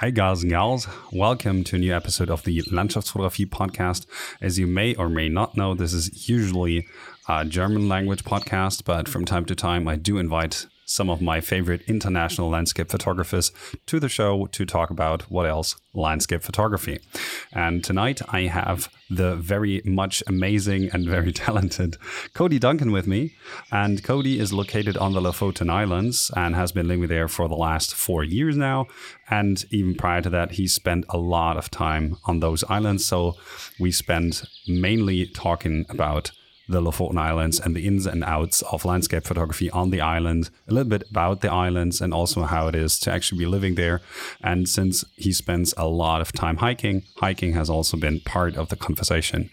Hi, guys and gals. Welcome to a new episode of the Landschaftsfotografie podcast. As you may or may not know, this is usually a German language podcast, but from time to time, I do invite some of my favorite international landscape photographers to the show to talk about what else landscape photography. And tonight I have the very much amazing and very talented Cody Duncan with me. And Cody is located on the Lofoten Islands and has been living there for the last four years now. And even prior to that, he spent a lot of time on those islands. So we spent mainly talking about the Lofoten Islands and the ins and outs of landscape photography on the island, a little bit about the islands and also how it is to actually be living there. And since he spends a lot of time hiking, hiking has also been part of the conversation.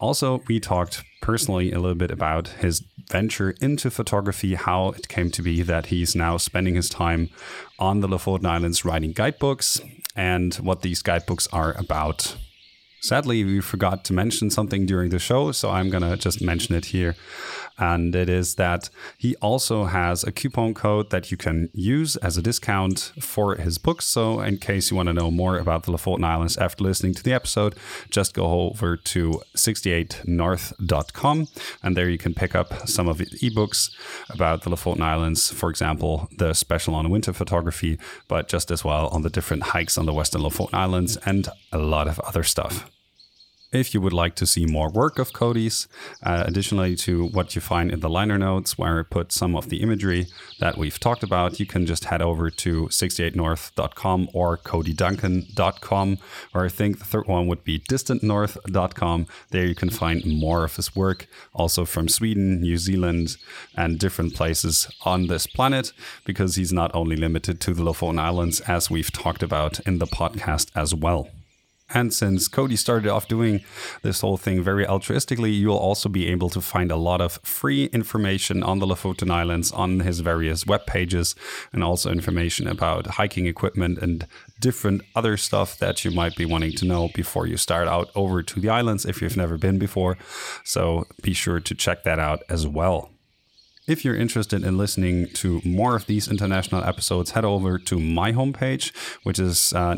Also, we talked personally a little bit about his venture into photography, how it came to be that he's now spending his time on the Lofoten Islands writing guidebooks and what these guidebooks are about. Sadly, we forgot to mention something during the show, so I'm going to just mention it here. And it is that he also has a coupon code that you can use as a discount for his books. So, in case you want to know more about the Lofoten Islands after listening to the episode, just go over to 68north.com and there you can pick up some of the ebooks about the Lofoten Islands, for example, the special on winter photography, but just as well on the different hikes on the Western Lofoten Islands and a lot of other stuff if you would like to see more work of Cody's, uh, additionally to what you find in the liner notes, where I put some of the imagery that we've talked about, you can just head over to 68north.com or codyduncan.com, or I think the third one would be distantnorth.com. There you can find more of his work, also from Sweden, New Zealand, and different places on this planet, because he's not only limited to the Lofoten Islands, as we've talked about in the podcast as well. And since Cody started off doing this whole thing very altruistically, you'll also be able to find a lot of free information on the Lofoten Islands on his various web pages and also information about hiking equipment and different other stuff that you might be wanting to know before you start out over to the islands if you've never been before. So be sure to check that out as well. If you're interested in listening to more of these international episodes, head over to my homepage, which is uh.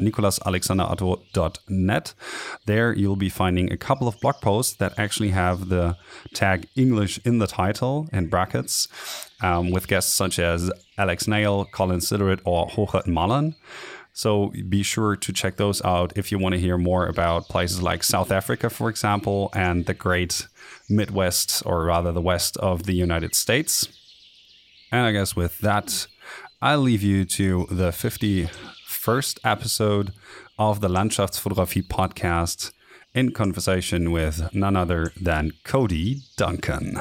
There you'll be finding a couple of blog posts that actually have the tag English in the title in brackets, um, with guests such as Alex Nail, Colin Sillerud, or Hougaard Malan. So be sure to check those out if you want to hear more about places like South Africa, for example, and the great Midwest, or rather the west of the United States. And I guess with that, I leave you to the 51st episode of the Landschaftsfotografie podcast in conversation with none other than Cody Duncan.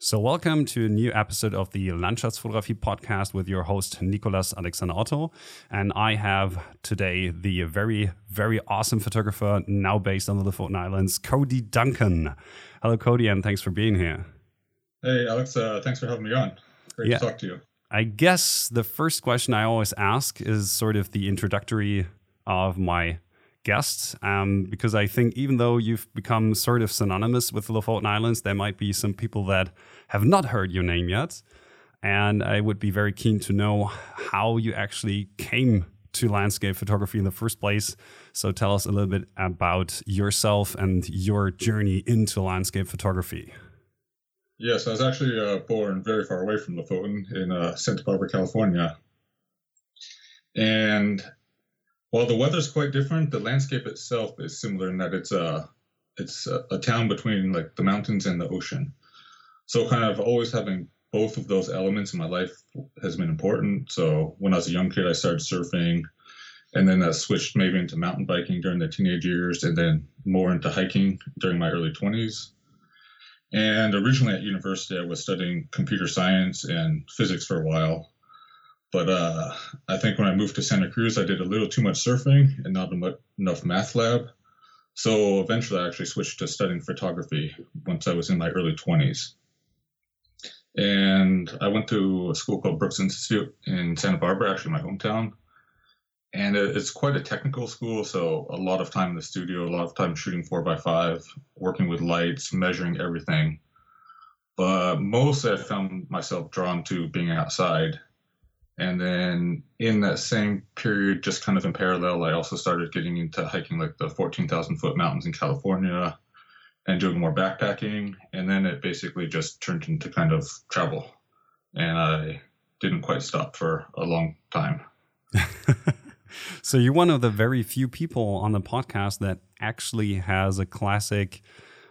So, welcome to a new episode of the Landschaftsfotografie podcast with your host, Nicolas Alexander Otto. And I have today the very, very awesome photographer now based on the Lofoten Islands, Cody Duncan. Hello, Cody, and thanks for being here. Hey, Alex, uh, thanks for having me on. Great yeah. to talk to you. I guess the first question I always ask is sort of the introductory of my guests um, because I think even though you've become sort of synonymous with the Lofoten Islands, there might be some people that have not heard your name yet. And I would be very keen to know how you actually came to landscape photography in the first place. So tell us a little bit about yourself and your journey into landscape photography. Yes, I was actually uh, born very far away from Lofoten in uh, Santa Barbara, California. And while the weather's quite different, the landscape itself is similar in that it's a it's a, a town between like the mountains and the ocean. So kind of always having both of those elements in my life has been important. So when I was a young kid, I started surfing, and then I switched maybe into mountain biking during the teenage years, and then more into hiking during my early 20s. And originally at university, I was studying computer science and physics for a while. But uh, I think when I moved to Santa Cruz, I did a little too much surfing and not enough math lab. So eventually, I actually switched to studying photography once I was in my early 20s. And I went to a school called Brooks Institute in Santa Barbara, actually my hometown. and it's quite a technical school. So a lot of time in the studio, a lot of time shooting four by five, working with lights, measuring everything. But mostly, I found myself drawn to being outside. And then in that same period, just kind of in parallel, I also started getting into hiking like the 14,000 foot mountains in California and doing more backpacking. And then it basically just turned into kind of travel. And I didn't quite stop for a long time. so you're one of the very few people on the podcast that actually has a classic,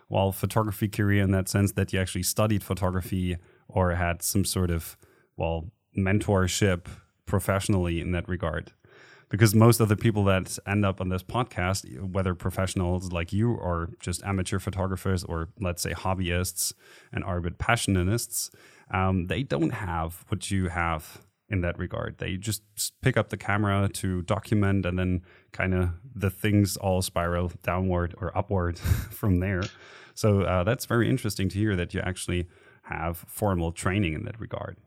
well, photography career in that sense that you actually studied photography or had some sort of, well, mentorship professionally in that regard. Because most of the people that end up on this podcast, whether professionals like you or just amateur photographers or let's say hobbyists and are a bit passionists, um, they don't have what you have in that regard. They just pick up the camera to document, and then kind of the things all spiral downward or upward from there. So uh, that's very interesting to hear that you actually have formal training in that regard.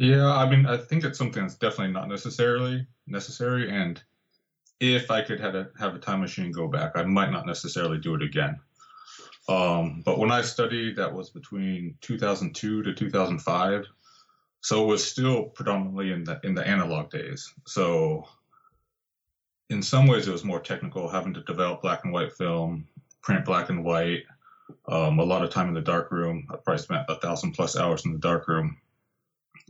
Yeah, I mean, I think it's something that's definitely not necessarily necessary. And if I could have a, have a time machine go back, I might not necessarily do it again. Um, but when I studied, that was between 2002 to 2005. So it was still predominantly in the in the analog days. So in some ways, it was more technical, having to develop black and white film, print black and white. Um, a lot of time in the dark room. I probably spent a thousand plus hours in the dark room.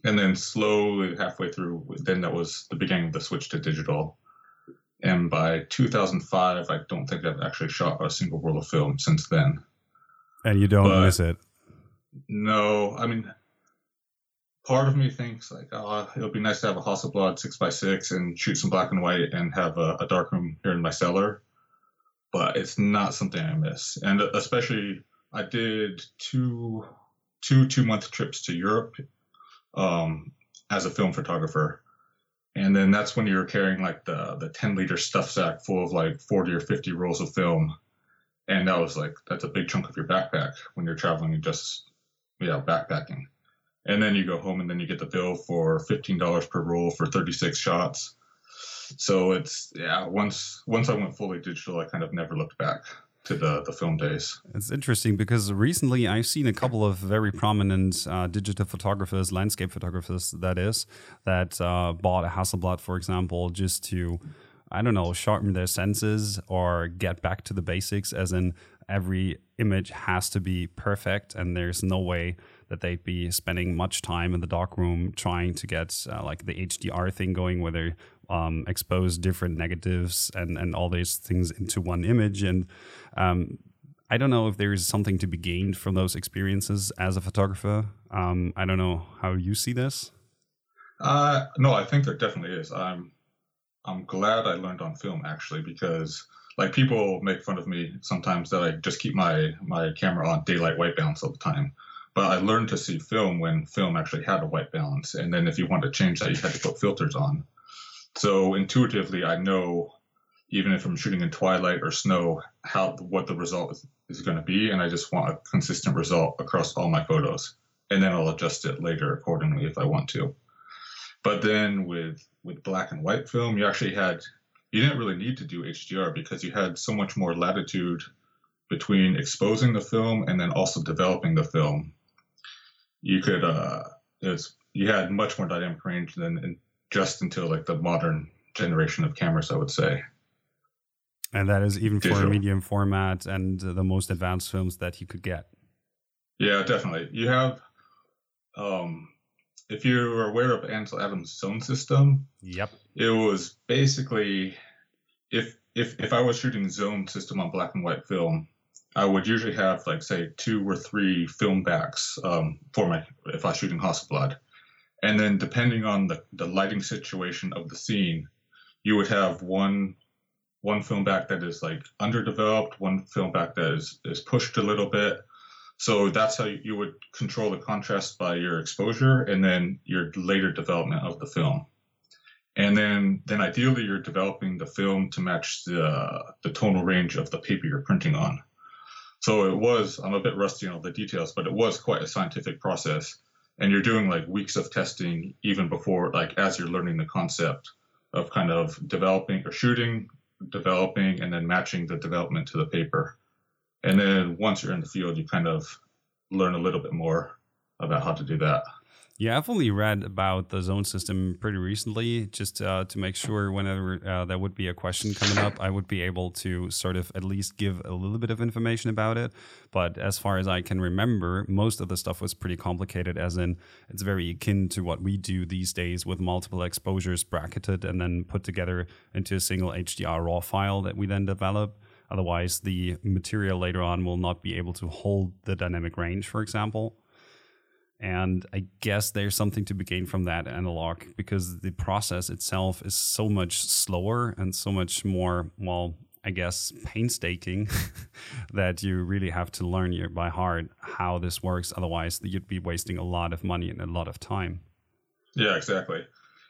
And then slowly, halfway through, then that was the beginning of the switch to digital. And by 2005, I don't think I've actually shot a single roll of film since then. And you don't but miss it? No, I mean, part of me thinks like, oh, it'll be nice to have a Hasselblad six by six and shoot some black and white and have a, a dark room here in my cellar. But it's not something I miss, and especially I did two two two month trips to Europe um, as a film photographer, and then that's when you're carrying like the the 10 liter stuff sack full of like 40 or 50 rolls of film. And that was like that's a big chunk of your backpack when you're traveling and just yeah backpacking. And then you go home and then you get the bill for $15 per roll for 36 shots. So it's yeah once once i went fully digital i kind of never looked back to the, the film days. It's interesting because recently I've seen a couple of very prominent uh, digital photographers, landscape photographers, that is, that uh, bought a Hasselblad, for example, just to I don't know, sharpen their senses or get back to the basics, as in every image has to be perfect, and there's no way that they'd be spending much time in the dark room trying to get uh, like the HDR thing going, where they um, expose different negatives and and all these things into one image. And um, I don't know if there is something to be gained from those experiences as a photographer. Um, I don't know how you see this. Uh, no, I think there definitely is. I'm I'm glad I learned on film actually because like people make fun of me sometimes that I just keep my my camera on daylight white balance all the time. But I learned to see film when film actually had a white balance, and then if you want to change that, you had to put filters on. So intuitively, I know even if I'm shooting in twilight or snow, how what the result is, is going to be, and I just want a consistent result across all my photos, and then I'll adjust it later accordingly if I want to. But then with with black and white film, you actually had you didn't really need to do HDR because you had so much more latitude between exposing the film and then also developing the film. You could uh, was, you had much more dynamic range than just until like the modern generation of cameras, I would say. And that is even Digital. for a medium format and the most advanced films that you could get. Yeah, definitely. You have um, if you're aware of Ansel Adams' zone system, yep, it was basically if if if I was shooting zone system on black and white film, I would usually have like say two or three film backs um, for my if I was shooting Hasselblad, and then depending on the the lighting situation of the scene, you would have one one film back that is like underdeveloped, one film back that is is pushed a little bit, so that's how you would control the contrast by your exposure and then your later development of the film. And then, then ideally you're developing the film to match the, the tonal range of the paper you're printing on. So it was, I'm a bit rusty on all the details, but it was quite a scientific process. And you're doing like weeks of testing even before, like as you're learning the concept of kind of developing or shooting, developing, and then matching the development to the paper. And then once you're in the field, you kind of learn a little bit more about how to do that. Yeah, I've only read about the zone system pretty recently, just uh, to make sure whenever uh, there would be a question coming up, I would be able to sort of at least give a little bit of information about it. But as far as I can remember, most of the stuff was pretty complicated, as in it's very akin to what we do these days with multiple exposures bracketed and then put together into a single HDR RAW file that we then develop. Otherwise, the material later on will not be able to hold the dynamic range, for example. And I guess there's something to be gained from that analog because the process itself is so much slower and so much more, well, I guess, painstaking that you really have to learn by heart how this works. Otherwise, you'd be wasting a lot of money and a lot of time. Yeah, exactly.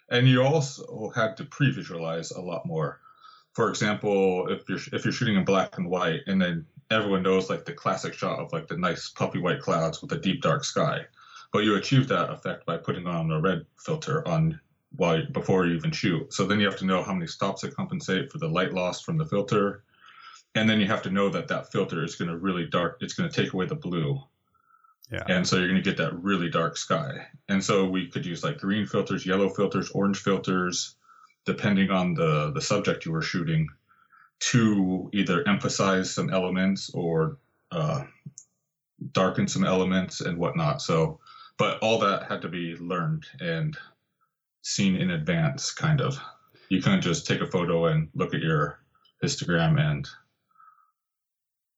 And you also had to pre visualize a lot more. For example, if you're if you're shooting in black and white, and then everyone knows like the classic shot of like the nice puffy white clouds with a deep dark sky but you achieve that effect by putting on a red filter on while before you even shoot. So then you have to know how many stops to compensate for the light loss from the filter, and then you have to know that that filter is going to really dark. It's going to take away the blue. Yeah. And so you're going to get that really dark sky. And so we could use like green filters, yellow filters, orange filters, depending on the the subject you were shooting, to either emphasize some elements or uh, darken some elements and whatnot. So but all that had to be learned and seen in advance, kind of. You couldn't just take a photo and look at your histogram and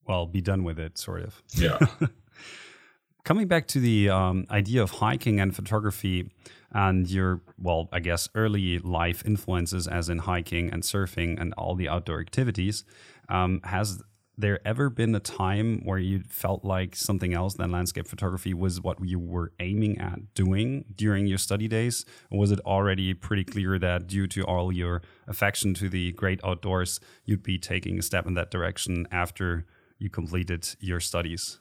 well, be done with it, sort of. Yeah. Coming back to the um, idea of hiking and photography and your, well, I guess early life influences, as in hiking and surfing and all the outdoor activities, um, has there ever been a time where you felt like something else than landscape photography was what you were aiming at doing during your study days? Or was it already pretty clear that due to all your affection to the great outdoors, you'd be taking a step in that direction after you completed your studies?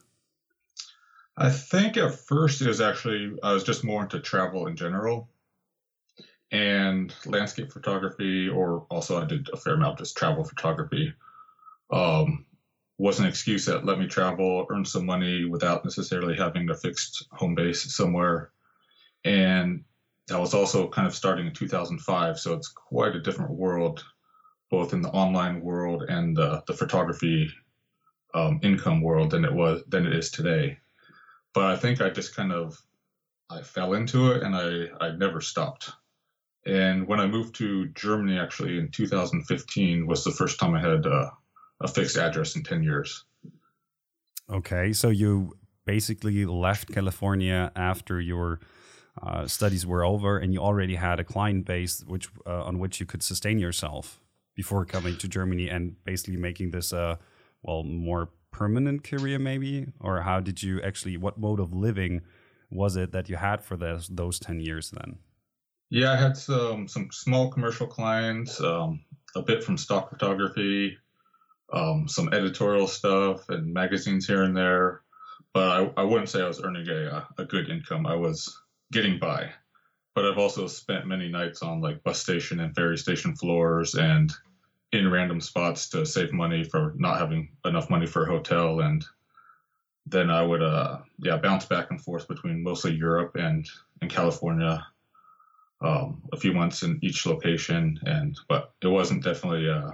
I think at first it was actually, I was just more into travel in general and landscape photography, or also I did a fair amount of just travel photography. Um, was an excuse that let me travel, earn some money without necessarily having a fixed home base somewhere. And that was also kind of starting in 2005. So it's quite a different world, both in the online world and the, the photography um, income world than it was than it is today. But I think I just kind of I fell into it and I, I never stopped. And when I moved to Germany, actually in 2015, was the first time I had uh, a fixed address in 10 years. Okay. So you basically left California after your uh, studies were over and you already had a client base which uh, on which you could sustain yourself before coming to Germany and basically making this a well more permanent career maybe or how did you actually what mode of living was it that you had for those those 10 years then yeah i had some some small commercial clients um, a bit from stock photography um, some editorial stuff and magazines here and there. But I, I wouldn't say I was earning a, a good income. I was getting by. But I've also spent many nights on like bus station and ferry station floors and in random spots to save money for not having enough money for a hotel. And then I would, uh, yeah, bounce back and forth between mostly Europe and, and California. Um, a few months in each location, and but it wasn't definitely uh,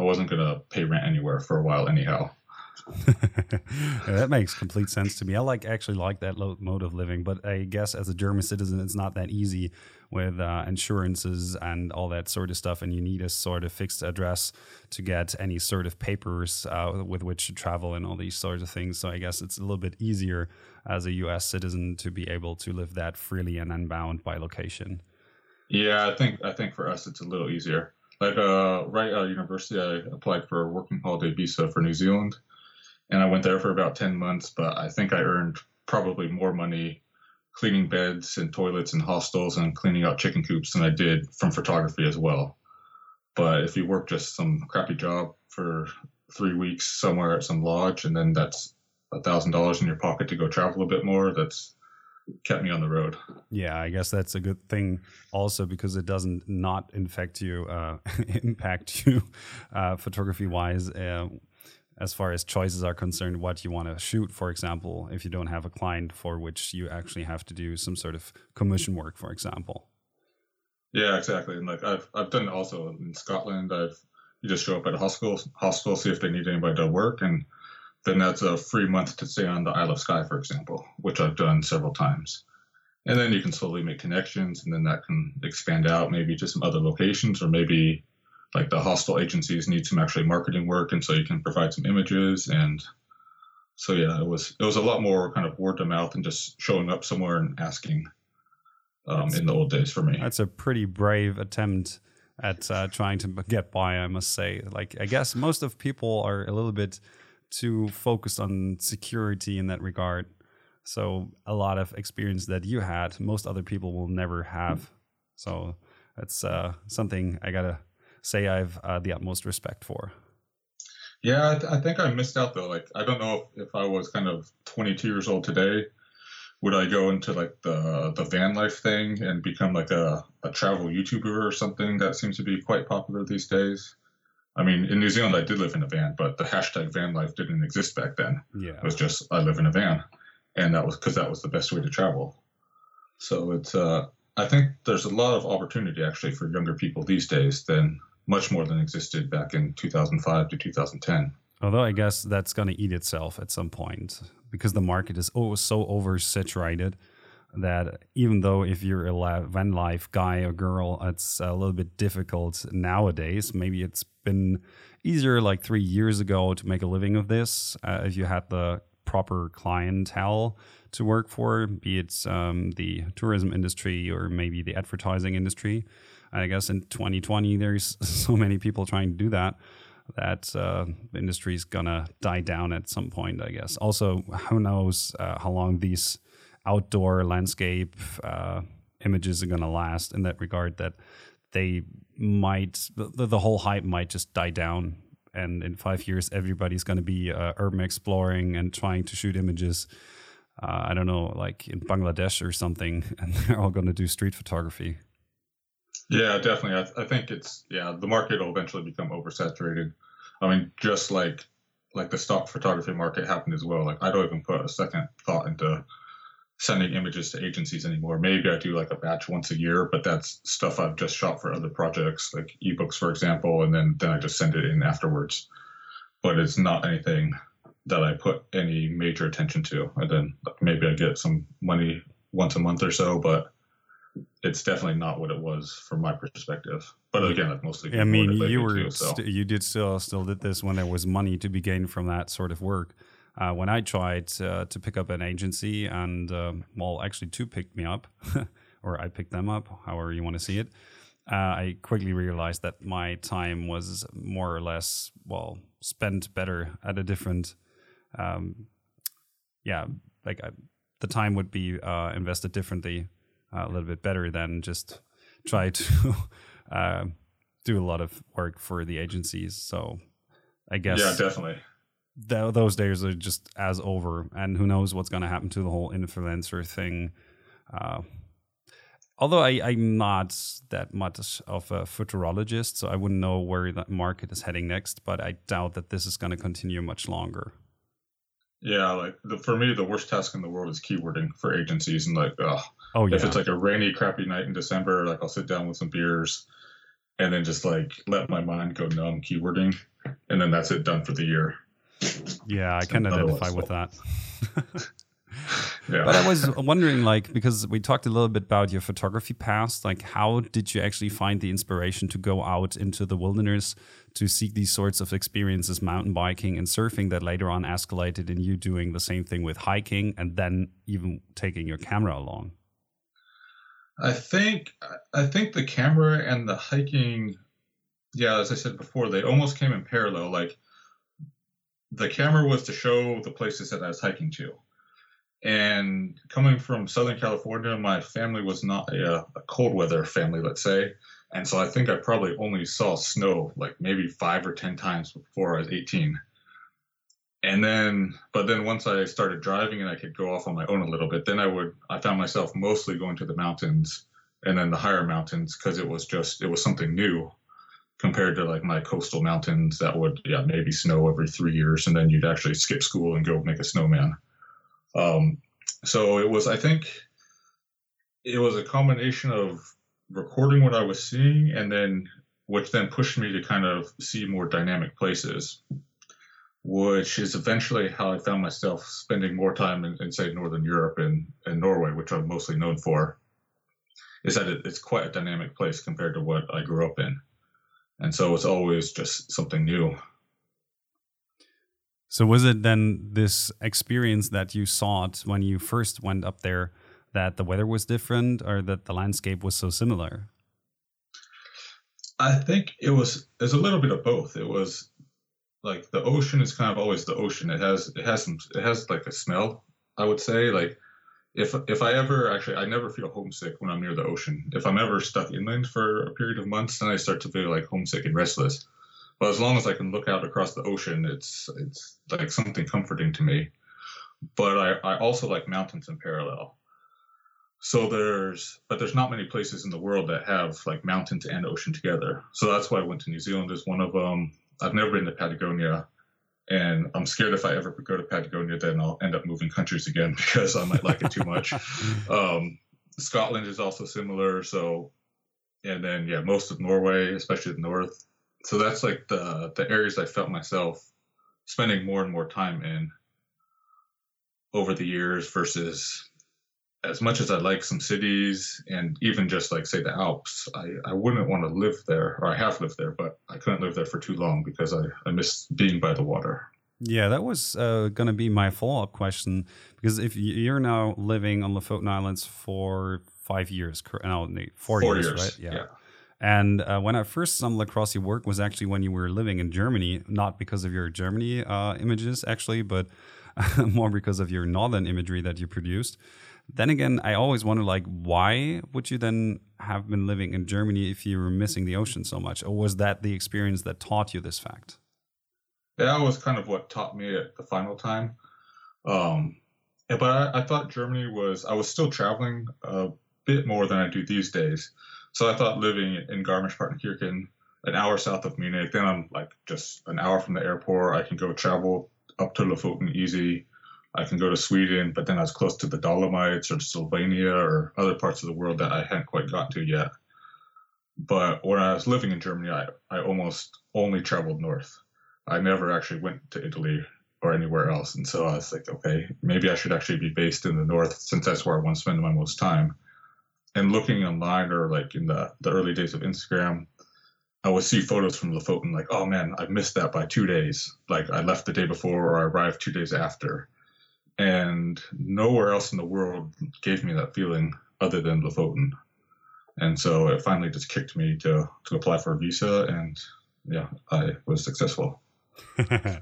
I wasn't going to pay rent anywhere for a while anyhow. that makes complete sense to me. I like actually like that mode of living, but I guess as a German citizen, it's not that easy with uh, insurances and all that sort of stuff, and you need a sort of fixed address to get any sort of papers uh, with which to travel and all these sorts of things. So I guess it's a little bit easier as a U.S. citizen to be able to live that freely and unbound by location. Yeah, I think I think for us it's a little easier. Like uh, right out of university, I applied for a working holiday visa for New Zealand, and I went there for about ten months. But I think I earned probably more money cleaning beds and toilets and hostels and cleaning out chicken coops than I did from photography as well. But if you work just some crappy job for three weeks somewhere at some lodge, and then that's a thousand dollars in your pocket to go travel a bit more, that's kept me on the road. Yeah, I guess that's a good thing also because it doesn't not infect you, uh, impact you, uh, photography wise. Uh, as far as choices are concerned, what you want to shoot, for example, if you don't have a client for which you actually have to do some sort of commission work, for example. Yeah, exactly. And like I've I've done also in Scotland. I've you just show up at a hospital, hospital, see if they need anybody to work, and then that's a free month to stay on the Isle of Skye, for example, which I've done several times. And then you can slowly make connections, and then that can expand out maybe to some other locations, or maybe like the hostel agencies need some actually marketing work, and so you can provide some images. And so yeah, it was it was a lot more kind of word of mouth and just showing up somewhere and asking. Um, in the old days for me, that's a pretty brave attempt at uh, trying to get by. I must say, like I guess most of people are a little bit too focused on security in that regard. So a lot of experience that you had, most other people will never have. So that's uh, something I gotta say I've uh, the utmost respect for. Yeah, I, th- I, think I missed out though. Like I don't know if, if I was kind of 22 years old today, would I go into like the the van life thing and become like a, a travel YouTuber or something that seems to be quite popular these days? I mean, in New Zealand, I did live in a van, but the hashtag van life didn't exist back then. Yeah. It was just, I live in a van. And that was because that was the best way to travel. So it's, uh, I think there's a lot of opportunity actually for younger people these days than much more than existed back in 2005 to 2010. Although I guess that's going to eat itself at some point because the market is oh, so oversaturated that even though if you're a van life guy or girl, it's a little bit difficult nowadays. Maybe it's been easier like three years ago to make a living of this uh, if you had the proper clientele to work for, be it um, the tourism industry or maybe the advertising industry. I guess in 2020, there's so many people trying to do that that uh, the industry is gonna die down at some point. I guess. Also, who knows uh, how long these outdoor landscape uh, images are gonna last in that regard? That they might the, the whole hype might just die down. And in five years everybody's going to be uh, urban exploring and trying to shoot images uh, i don't know like in bangladesh or something and they're all going to do street photography. Yeah definitely. I, th- I, think it's yeah the market will eventually become oversaturated. I mean just like like the stock photography market happened as well. Like i don't even put a second thought into sending images to agencies anymore. Maybe I do like a batch once a year, but that's stuff I've just shot for other projects, like ebooks, for example, and then then I just send it in afterwards. But it's not anything that I put any major attention to. And then maybe I get some money once a month or so, but it's definitely not what it was from my perspective. But again, like mostly. I mean, you were too, so. st- you did still still did this when there was money to be gained from that sort of work uh, when I tried uh, to pick up an agency, and um, well, actually, two picked me up, or I picked them up, however you want to see it. Uh, I quickly realized that my time was more or less well spent better at a different, um, yeah, like I, the time would be uh, invested differently, uh, a little bit better than just try to uh, do a lot of work for the agencies. So I guess yeah, definitely th- those days are just as over, and who knows what's going to happen to the whole influencer thing. Uh, although I, I'm not that much of a futurologist, so I wouldn't know where that market is heading next, but I doubt that this is going to continue much longer. Yeah, like the, for me, the worst task in the world is keywording for agencies, and like, ugh, oh yeah, if it's like a rainy, crappy night in December, like I'll sit down with some beers, and then just like let my mind go numb keywording, and then that's it, done for the year. Yeah, I can identify with that. yeah. But I was wondering, like, because we talked a little bit about your photography past, like, how did you actually find the inspiration to go out into the wilderness to seek these sorts of experiences, mountain biking and surfing, that later on escalated in you doing the same thing with hiking and then even taking your camera along? I think I think the camera and the hiking, yeah, as I said before, they almost came in parallel. Like the camera was to show the places that I was hiking to. And coming from Southern California, my family was not a, uh, a, cold weather family, let's say. And so I think I probably only saw snow like maybe five or 10 times before I was 18. and then but then once i started driving and i could go off on my own a little bit then i would i found myself mostly going to the mountains and then the higher mountains because it was just it was something new compared to like my coastal mountains that would yeah maybe snow every three years and then you'd actually skip school and go make a snowman um, so it was i think it was a combination of recording what i was seeing and then which then pushed me to kind of see more dynamic places which is eventually how I found myself spending more time in, in say, Northern Europe and, and Norway, which I'm mostly known for, is that it, it's quite a dynamic place compared to what I grew up in. And so it's always just something new. So, was it then this experience that you sought when you first went up there that the weather was different or that the landscape was so similar? I think it was, it's a little bit of both. It was like the ocean is kind of always the ocean. It has it has some it has like a smell. I would say like if if I ever actually I never feel homesick when I'm near the ocean. If I'm ever stuck inland for a period of months, then I start to feel like homesick and restless. But as long as I can look out across the ocean, it's it's like something comforting to me. But I, I also like mountains in parallel. So there's but there's not many places in the world that have like mountains and ocean together. So that's why I went to New Zealand as one of them. I've never been to Patagonia, and I'm scared if I ever go to Patagonia, then I'll end up moving countries again because I might like it too much. Um, Scotland is also similar. So, and then yeah, most of Norway, especially the north. So that's like the the areas I felt myself spending more and more time in over the years versus as much as I like some cities and even just like say the Alps, I, I wouldn't want to live there, or I have lived there, but I couldn't live there for too long because I, I miss being by the water. Yeah, that was uh, going to be my follow up question because if you're now living on Lofoten Islands for five years, no, four, four years, years, right? Yeah. yeah. And uh, when I first stumbled across your work was actually when you were living in Germany, not because of your Germany uh, images actually, but more because of your northern imagery that you produced. Then again, I always wonder like why would you then have been living in Germany if you were missing the ocean so much, or was that the experience that taught you this fact? That was kind of what taught me at the final time. Um, but I, I thought Germany was I was still traveling a bit more than I do these days, so I thought living in Garmisch-Partenkirchen, an hour south of Munich, then I'm like just an hour from the airport. I can go travel up to Lofoten easy I can go to Sweden, but then I was close to the Dolomites or Slovenia or other parts of the world that I hadn't quite got to yet. But when I was living in Germany, I, I almost only traveled north. I never actually went to Italy or anywhere else. And so I was like, okay, maybe I should actually be based in the north since that's where I want to spend my most time. And looking online or like in the, the early days of Instagram, I would see photos from Lofoten like, oh man, I missed that by two days. Like I left the day before or I arrived two days after and nowhere else in the world gave me that feeling other than Lofoten. And so it finally just kicked me to to apply for a visa, and yeah, I was successful. yeah,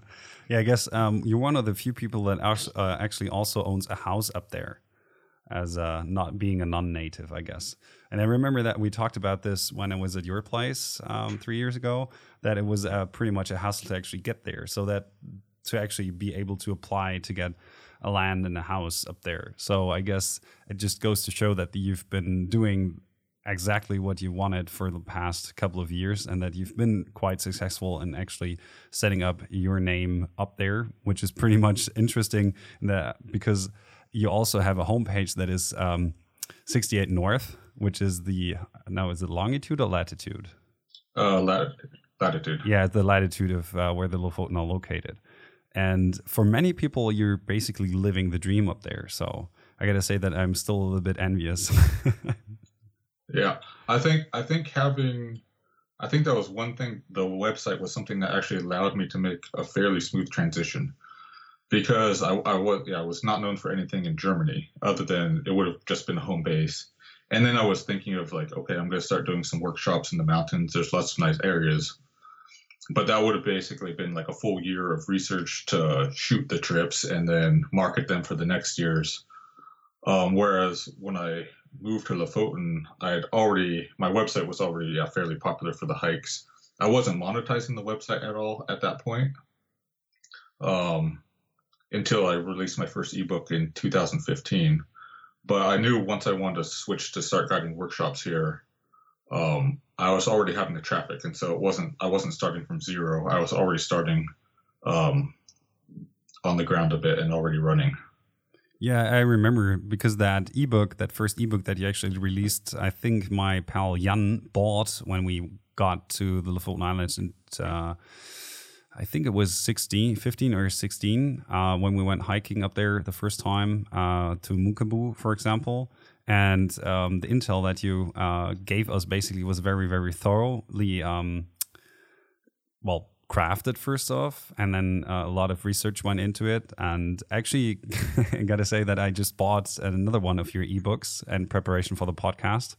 I guess um, you're one of the few people that uh, actually also owns a house up there, as uh, not being a non-native, I guess. And I remember that we talked about this when I was at your place um, three years ago. That it was uh, pretty much a hassle to actually get there, so that to actually be able to apply to get a land and a house up there. So I guess it just goes to show that you've been doing exactly what you wanted for the past couple of years and that you've been quite successful in actually setting up your name up there, which is pretty much interesting that because you also have a homepage that is um, 68 North, which is the now is it longitude or latitude? Uh, latitude. Latitude. Yeah, the latitude of uh, where the Lofoten are located. And for many people, you're basically living the dream up there. So I got to say that I'm still a little bit envious. yeah, I think I think having I think that was one thing. The website was something that actually allowed me to make a fairly smooth transition because I, I was yeah I was not known for anything in Germany other than it would have just been a home base. And then I was thinking of like, okay, I'm going to start doing some workshops in the mountains. There's lots of nice areas but that would have basically been like a full year of research to shoot the trips and then market them for the next years. Um, whereas when I moved to Lofoten, I had already my website was already yeah, fairly popular for the hikes. I wasn't monetizing the website at all at that point. Um, until I released my first ebook in 2015. But I knew once I wanted to switch to start guiding workshops here, um, I was already having the traffic, and so it wasn't I wasn't starting from zero. I was already starting um, on the ground a bit and already running. Yeah, I remember because that ebook, that first ebook that you actually released, I think my pal Jan bought when we got to the Lofoten Islands and. Uh, I think it was 16, 15 or 16 uh, when we went hiking up there the first time uh, to Munkebu, for example. And um, the intel that you uh, gave us basically was very, very thoroughly, um, well, crafted first off, and then uh, a lot of research went into it. And actually, I gotta say that I just bought another one of your ebooks in preparation for the podcast.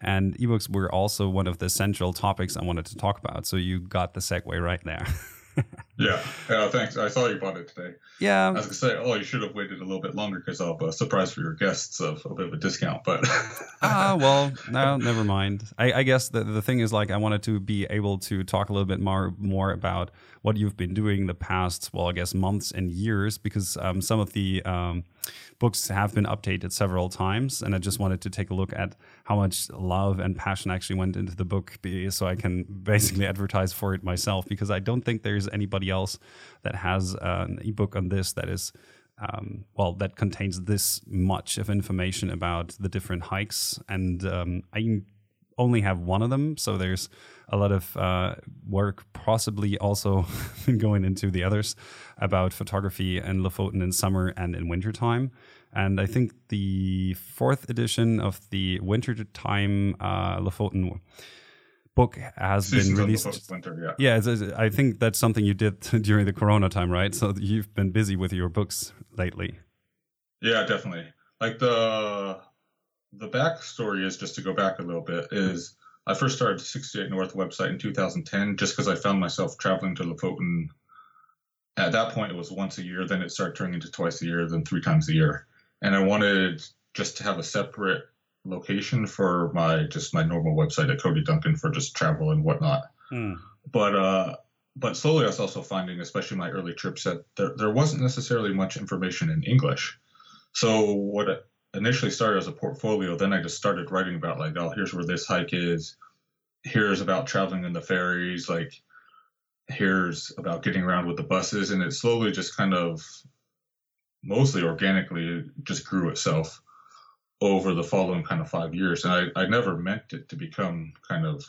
And ebooks were also one of the central topics I wanted to talk about. So you got the segue right there. yeah, yeah. Thanks. I saw you bought it today. Yeah. I was gonna say, oh, you should have waited a little bit longer because I'll have a surprise for your guests of a bit of a discount. But ah, well, no, never mind. I, I guess the the thing is like I wanted to be able to talk a little bit more more about what you've been doing the past, well, I guess months and years, because um, some of the um, books have been updated several times, and I just wanted to take a look at how much love and passion actually went into the book, so I can basically advertise for it myself. Because I don't think there's anybody else that has an ebook on this that is. Um, well, that contains this much of information about the different hikes, and um, I only have one of them, so there's a lot of uh, work possibly also going into the others about photography in Lofoten in summer and in wintertime. And I think the fourth edition of the wintertime uh, Lofoten book has Seasons been released. Winter, yeah, yeah I think that's something you did during the Corona time, right? So you've been busy with your books lately. Yeah, definitely. Like the the backstory is just to go back a little bit is I first started the 68 North website in 2010 just because I found myself traveling to Lofoten. At that point, it was once a year. Then it started turning into twice a year, then three times a year. And I wanted just to have a separate location for my just my normal website at Cody Duncan for just travel and whatnot. Hmm. But uh, but slowly I was also finding, especially my early trips, that there, there wasn't necessarily much information in English. So what initially started as a portfolio. Then I just started writing about like, oh, here's where this hike is. Here's about traveling in the ferries. Like, here's about getting around with the buses, and it slowly just kind of, mostly organically, It just grew itself over the following kind of five years. And I, I never meant it to become kind of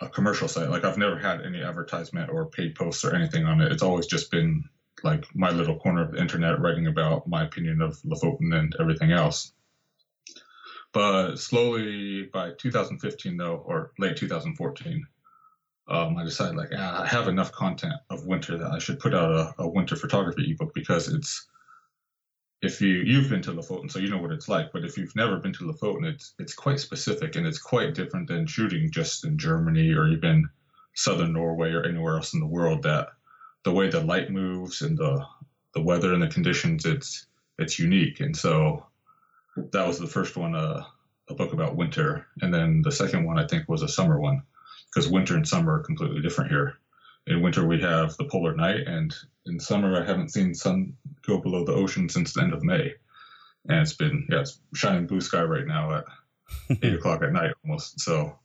a commercial site. Like I've never had any advertisement or paid posts or anything on it. It's always just been like my little corner of the internet writing about my opinion of Lofoten and everything else. But slowly by 2015 though, or late 2014, um, I decided like ah, I have enough content of winter that I should put out a, a, winter photography ebook because it's if you you've been to Lofoten so you know what it's like, but if you've never been to Lofoten, it's it's quite specific and it's quite different than shooting just in Germany or even southern Norway or anywhere else in the world that the way the light moves and the the weather and the conditions, it's it's unique. And so that was the first one, uh, a book about winter, and then the second one I think was a summer one, because winter and summer are completely different here. In winter we have the polar night, and in summer I haven't seen sun go below the ocean since the end of May, and it's been yeah it's shining blue sky right now at eight o'clock at night almost. So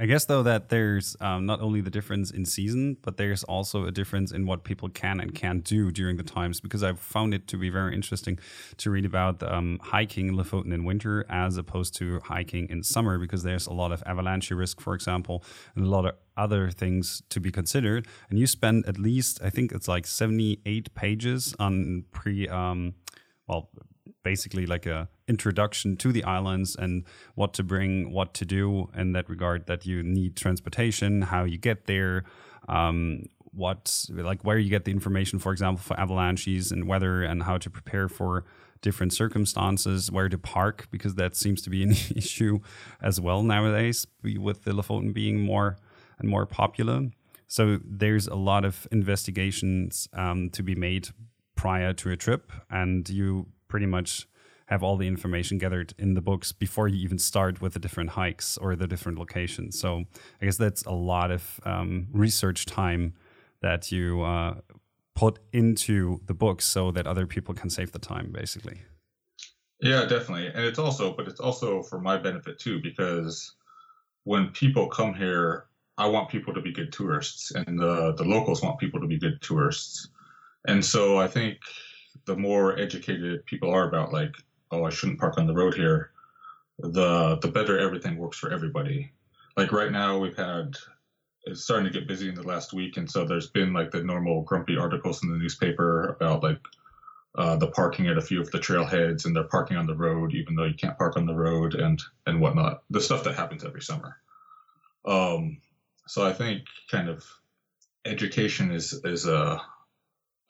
I guess though that there's um, not only the difference in season, but there's also a difference in what people can and can't do during the times. Because I've found it to be very interesting to read about um, hiking Lofoten in winter as opposed to hiking in summer, because there's a lot of avalanche risk, for example, and a lot of other things to be considered. And you spend at least, I think it's like 78 pages on pre, um, well, basically like a introduction to the islands and what to bring, what to do in that regard. That you need transportation, how you get there, um, what like where you get the information, for example, for avalanches and weather, and how to prepare for different circumstances, where to park because that seems to be an issue as well nowadays with the Lofoten being more and more popular. So there's a lot of investigations um, to be made prior to a trip, and you pretty much have all the information gathered in the books before you even start with the different hikes or the different locations. So I guess that's a lot of um, research time that you uh, put into the books so that other people can save the time, basically. Yeah, definitely. And it's also, but it's also for my benefit too, because when people come here, I want people to be good tourists, and the the locals want people to be good tourists. And so I think the more educated people are about like, oh, I shouldn't park on the road here, the the better everything works for everybody. Like right now, we've had it's starting to get busy in the last week, and so there's been like the normal grumpy articles in the newspaper about like uh, the parking at a few of the trailheads, and they're parking on the road even though you can't park on the road, and and whatnot. The stuff that happens every summer. Um, so I think kind of education is is a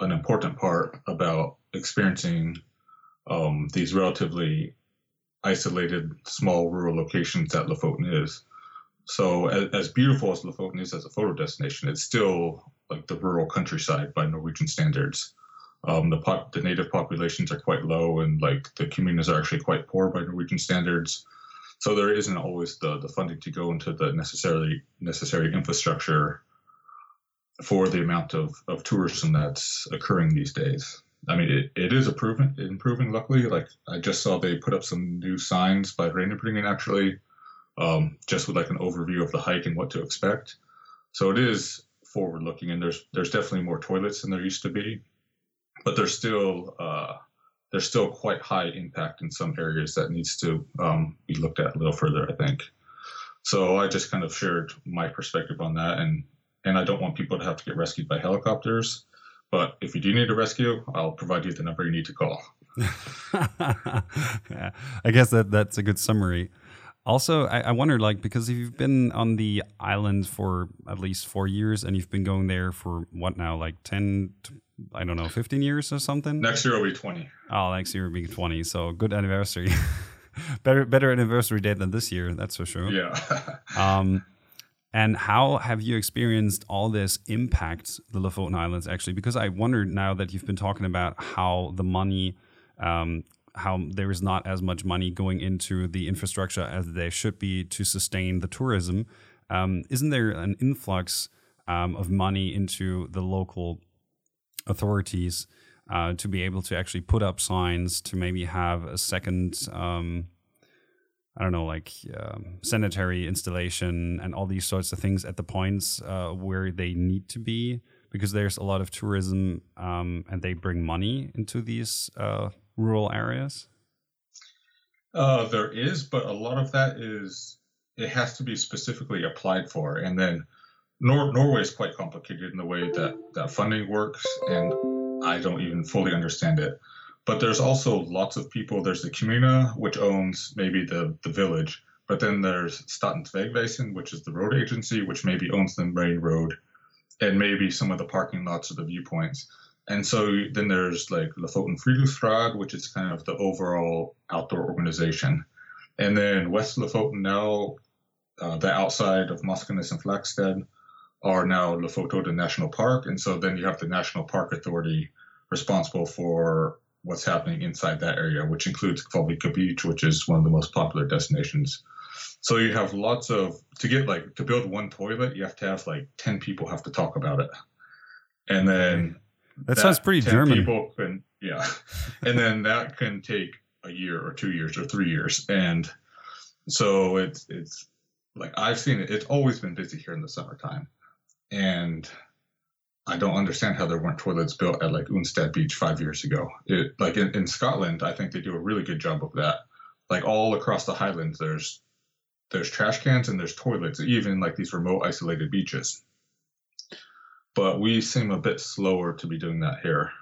an important part about experiencing um, these relatively isolated, small rural locations that Lofoten is. So, as, as, beautiful as Lofoten is as a photo destination, it's still like the rural countryside by Norwegian standards. Um, the the native populations are quite low, and like the communities are actually quite poor by Norwegian standards. So there isn't always the the funding to go into the necessarily necessary infrastructure for the amount of, of tourism that's occurring these days. I mean, it, it is improving, improving. Luckily, like I just saw they put up some new signs by Reinebringen actually, um, just with like an overview of the hike and what to expect. So it is forward looking, and there's there's definitely more toilets than there used to be, but there's still uh, there's still quite high impact in some areas that needs to um, be looked at a little further. I think. So I just kind of shared my perspective on that, and and I don't want people to have to get rescued by helicopters. But if you do need a rescue, I'll provide you the number you need to call. yeah, I guess that that's a good summary. Also, I, I wonder, like, because if you've been on the island for at least four years and you've been going there for what now, like 10, I don't know, 15 years or something? Next year will be 20. Oh, next year will be 20. So good anniversary. better better anniversary date than this year, that's for sure. Yeah. um, and how have you experienced all this impact the Lofoten Islands actually? Because I wondered now that you've been talking about how the money, um, how there is not as much money going into the infrastructure as there should be to sustain the tourism. Um, isn't there an influx um, of money into the local authorities uh, to be able to actually put up signs to maybe have a second? I don't know, like um, sanitary installation and all these sorts of things at the points uh, where they need to be because there's a lot of tourism um, and they bring money into these uh, rural areas? Uh, there is, but a lot of that is it has to be specifically applied for, and then Nor- Norway is quite complicated in the way that that funding works, and I don't even fully understand it. But there's also lots of people. There's the Kommune, which owns maybe the, the village. But then there's Statens Vegvesen, which is the road agency, which maybe owns the main road and maybe some of the parking lots or the viewpoints. And so then there's like Lofoten Friluftsråd, which is kind of the overall outdoor organization. And then West Lofoten now, uh, the outside of Moskenes and Flakstad, are now Lofotodden National Park. And so then you have the National Park Authority responsible for what's happening inside that area, which includes Kvalvika Beach, which is one of the most popular destinations. So you have lots of to get like to build one toilet, you have to have like ten people have to talk about it, and then that, that sounds pretty German. People can yeah, and then that can take a year or two years or three years, and so it's it's like I've seen it. It's always been busy here in the summertime, and I don't understand how there weren't toilets built at like Unstad Beach five years ago. It, like in, in Scotland, I think they do a really good job of that. Like all across the Highlands, there's there's trash cans and there's toilets, even like these remote isolated beaches. But we seem a bit slower to be doing that here.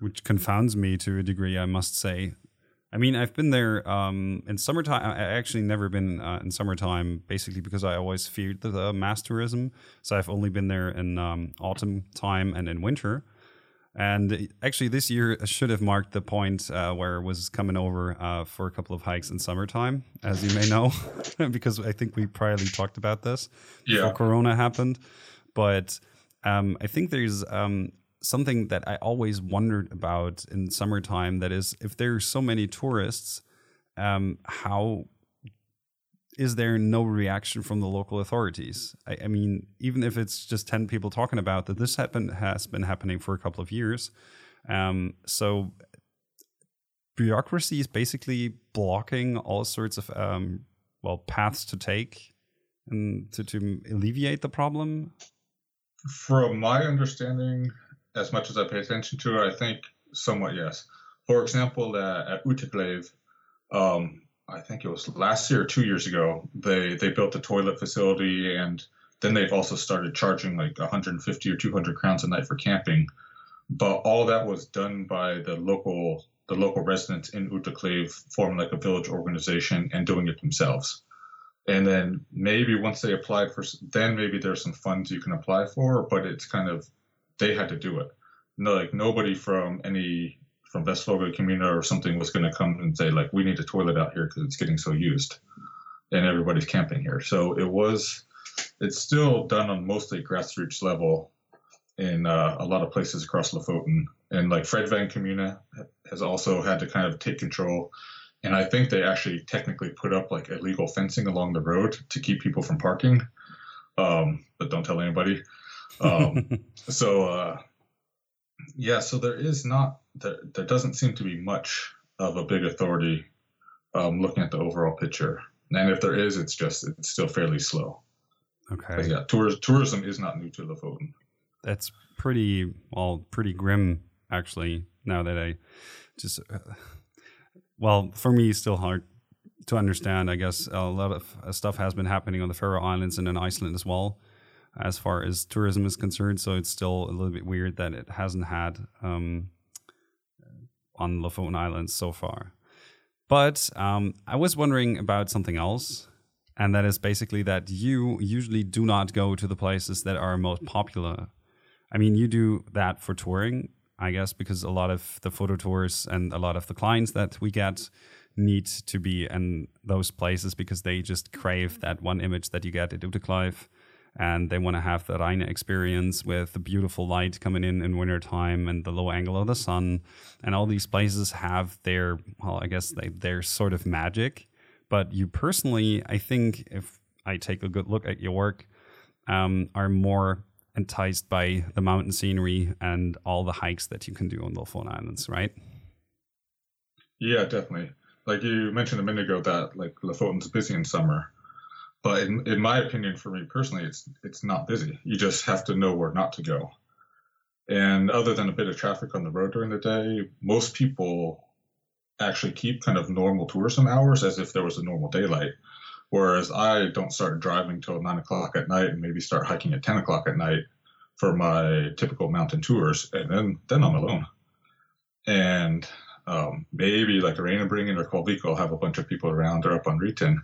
Which confounds me to a degree, I must say. I mean, I've been there um, in summertime. I actually never been uh, in summertime, basically because I always feared the, the mass tourism. So I've only been there in um, autumn time and in winter. And actually, this year should have marked the point uh, where it was coming over uh, for a couple of hikes in summertime, as you may know, because I think we priorly talked about this yeah. before Corona happened. But um, I think there's um, something that I always wondered about in summertime. That is, if there are so many tourists, um, how is there no reaction from the local authorities? I, I, mean, even if it's just 10 people talking about that, this happen, has been happening for a couple of years. Um, so bureaucracy is basically blocking all sorts of, um, well, paths to take and to, to alleviate the problem. From my understanding, as much as I pay attention to it, I think somewhat yes. For example, uh, at Uttakleiv, um, I think it was last year or two years ago, they they built a toilet facility, and then they've also started charging like 150 or 200 crowns a night for camping. But all that was done by the local the local residents in Uttakleiv, forming like a village organization and doing it themselves. And then maybe once they applied for, then maybe there's some funds you can apply for, but it's kind of they had to do it. No, like nobody from any from Vestvågøy community or something was going to come and say like we need a toilet out here because it's getting so used, and everybody's camping here. So it was, it's still done on mostly grassroots level in uh, a lot of places across Lofoten, and like Fredvang Kommune has also had to kind of take control. And I think they actually technically put up like illegal fencing along the road to keep people from parking. Um, but don't tell anybody. Um, so uh, yeah, so there is not there, there doesn't seem to be much of a big authority um, looking at the overall picture. And if there is, it's just it's still fairly slow. Okay. Yeah, tour, tourism is not new to Lofoten. That's pretty well, pretty grim actually. Now that I just uh, well, for me, it's still hard to understand. I guess a lot of uh, stuff has been happening on the Faroe Islands and in Iceland as well as far as tourism is concerned. So it's still a little bit weird that it hasn't had um, on Lofoten Islands so far. But um, I was wondering about something else, and that is basically that you usually do not go to the places that are most popular. I mean, you do that for touring, I guess, because a lot of the photo tours and a lot of the clients that we get need to be in those places because they just crave that one image that you get at Uttakleiv and they want to have the Reine experience with the beautiful light coming in in wintertime and the low angle of the sun. And all these places have their, well, I guess they, their sort of magic. But you personally, I think, if I take a good look at your work, um, are more enticed by the mountain scenery and all the hikes that you can do on the Lofoten Islands, right? Yeah, definitely. Like you mentioned a minute ago, that like Lofoten's busy in summer but in, in my opinion, for me personally, it's it's not busy. You just have to know where not to go. And other than a bit of traffic on the road during the day, most people actually keep kind of normal tourism hours as if there was a normal daylight. Whereas I don't start driving till nine o'clock at night and maybe start hiking at ten o'clock at night for my typical mountain tours, and then then I'm alone. And um, maybe like Reinebringen or Kvalvik will have a bunch of people around or up on Ryten,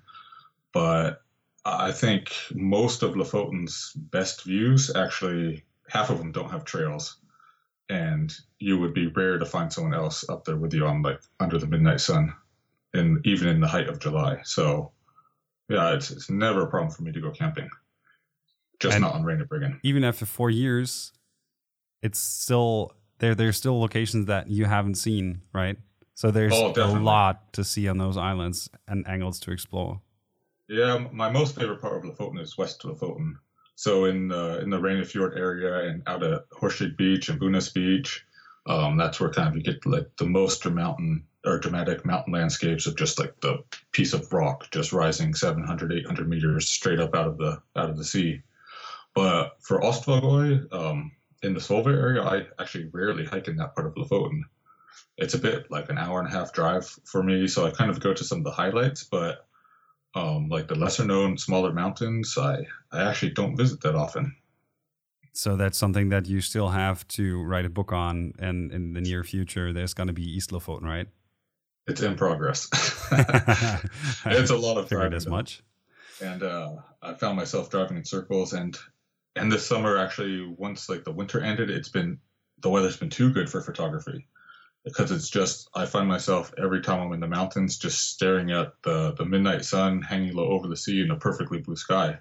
but I think most of Lofoten's best views actually half of them don't have trails, and you would be rare to find someone else up there with you on like under the midnight sun, and even in the height of July. So, yeah, it's it's never a problem for me to go camping, just and not on Reinebringen. Even after four years, it's still there. There's still locations that you haven't seen, right? So there's oh, a lot to see on those islands and angles to explore. Yeah, my most favorite part of Lofoten is West Lofoten. So in the in the Reinefjord area and out at Horseid Beach and Bunes Beach, um, that's where kind of you get like the most mountain or dramatic mountain landscapes of just like the piece of rock just rising 700, 800 meters straight up out of the out of the sea. But for Austvågøy, um, in the Svolvær area, I actually rarely hike in that part of Lofoten. It's a bit like an hour and a half drive for me, so I kind of go to some of the highlights, but um, like the lesser known smaller mountains, I, I actually don't visit that often. So that's something that you still have to write a book on, and in the near future, there's going to be East Lofoten, right? It's in progress. it's a lot of figured as much. And uh, I found myself driving in circles, and and this summer actually, once like the winter ended, it's been the weather's been too good for photography because it's just I find myself every time I'm in the mountains just staring at the the midnight sun hanging low over the sea in a perfectly blue sky.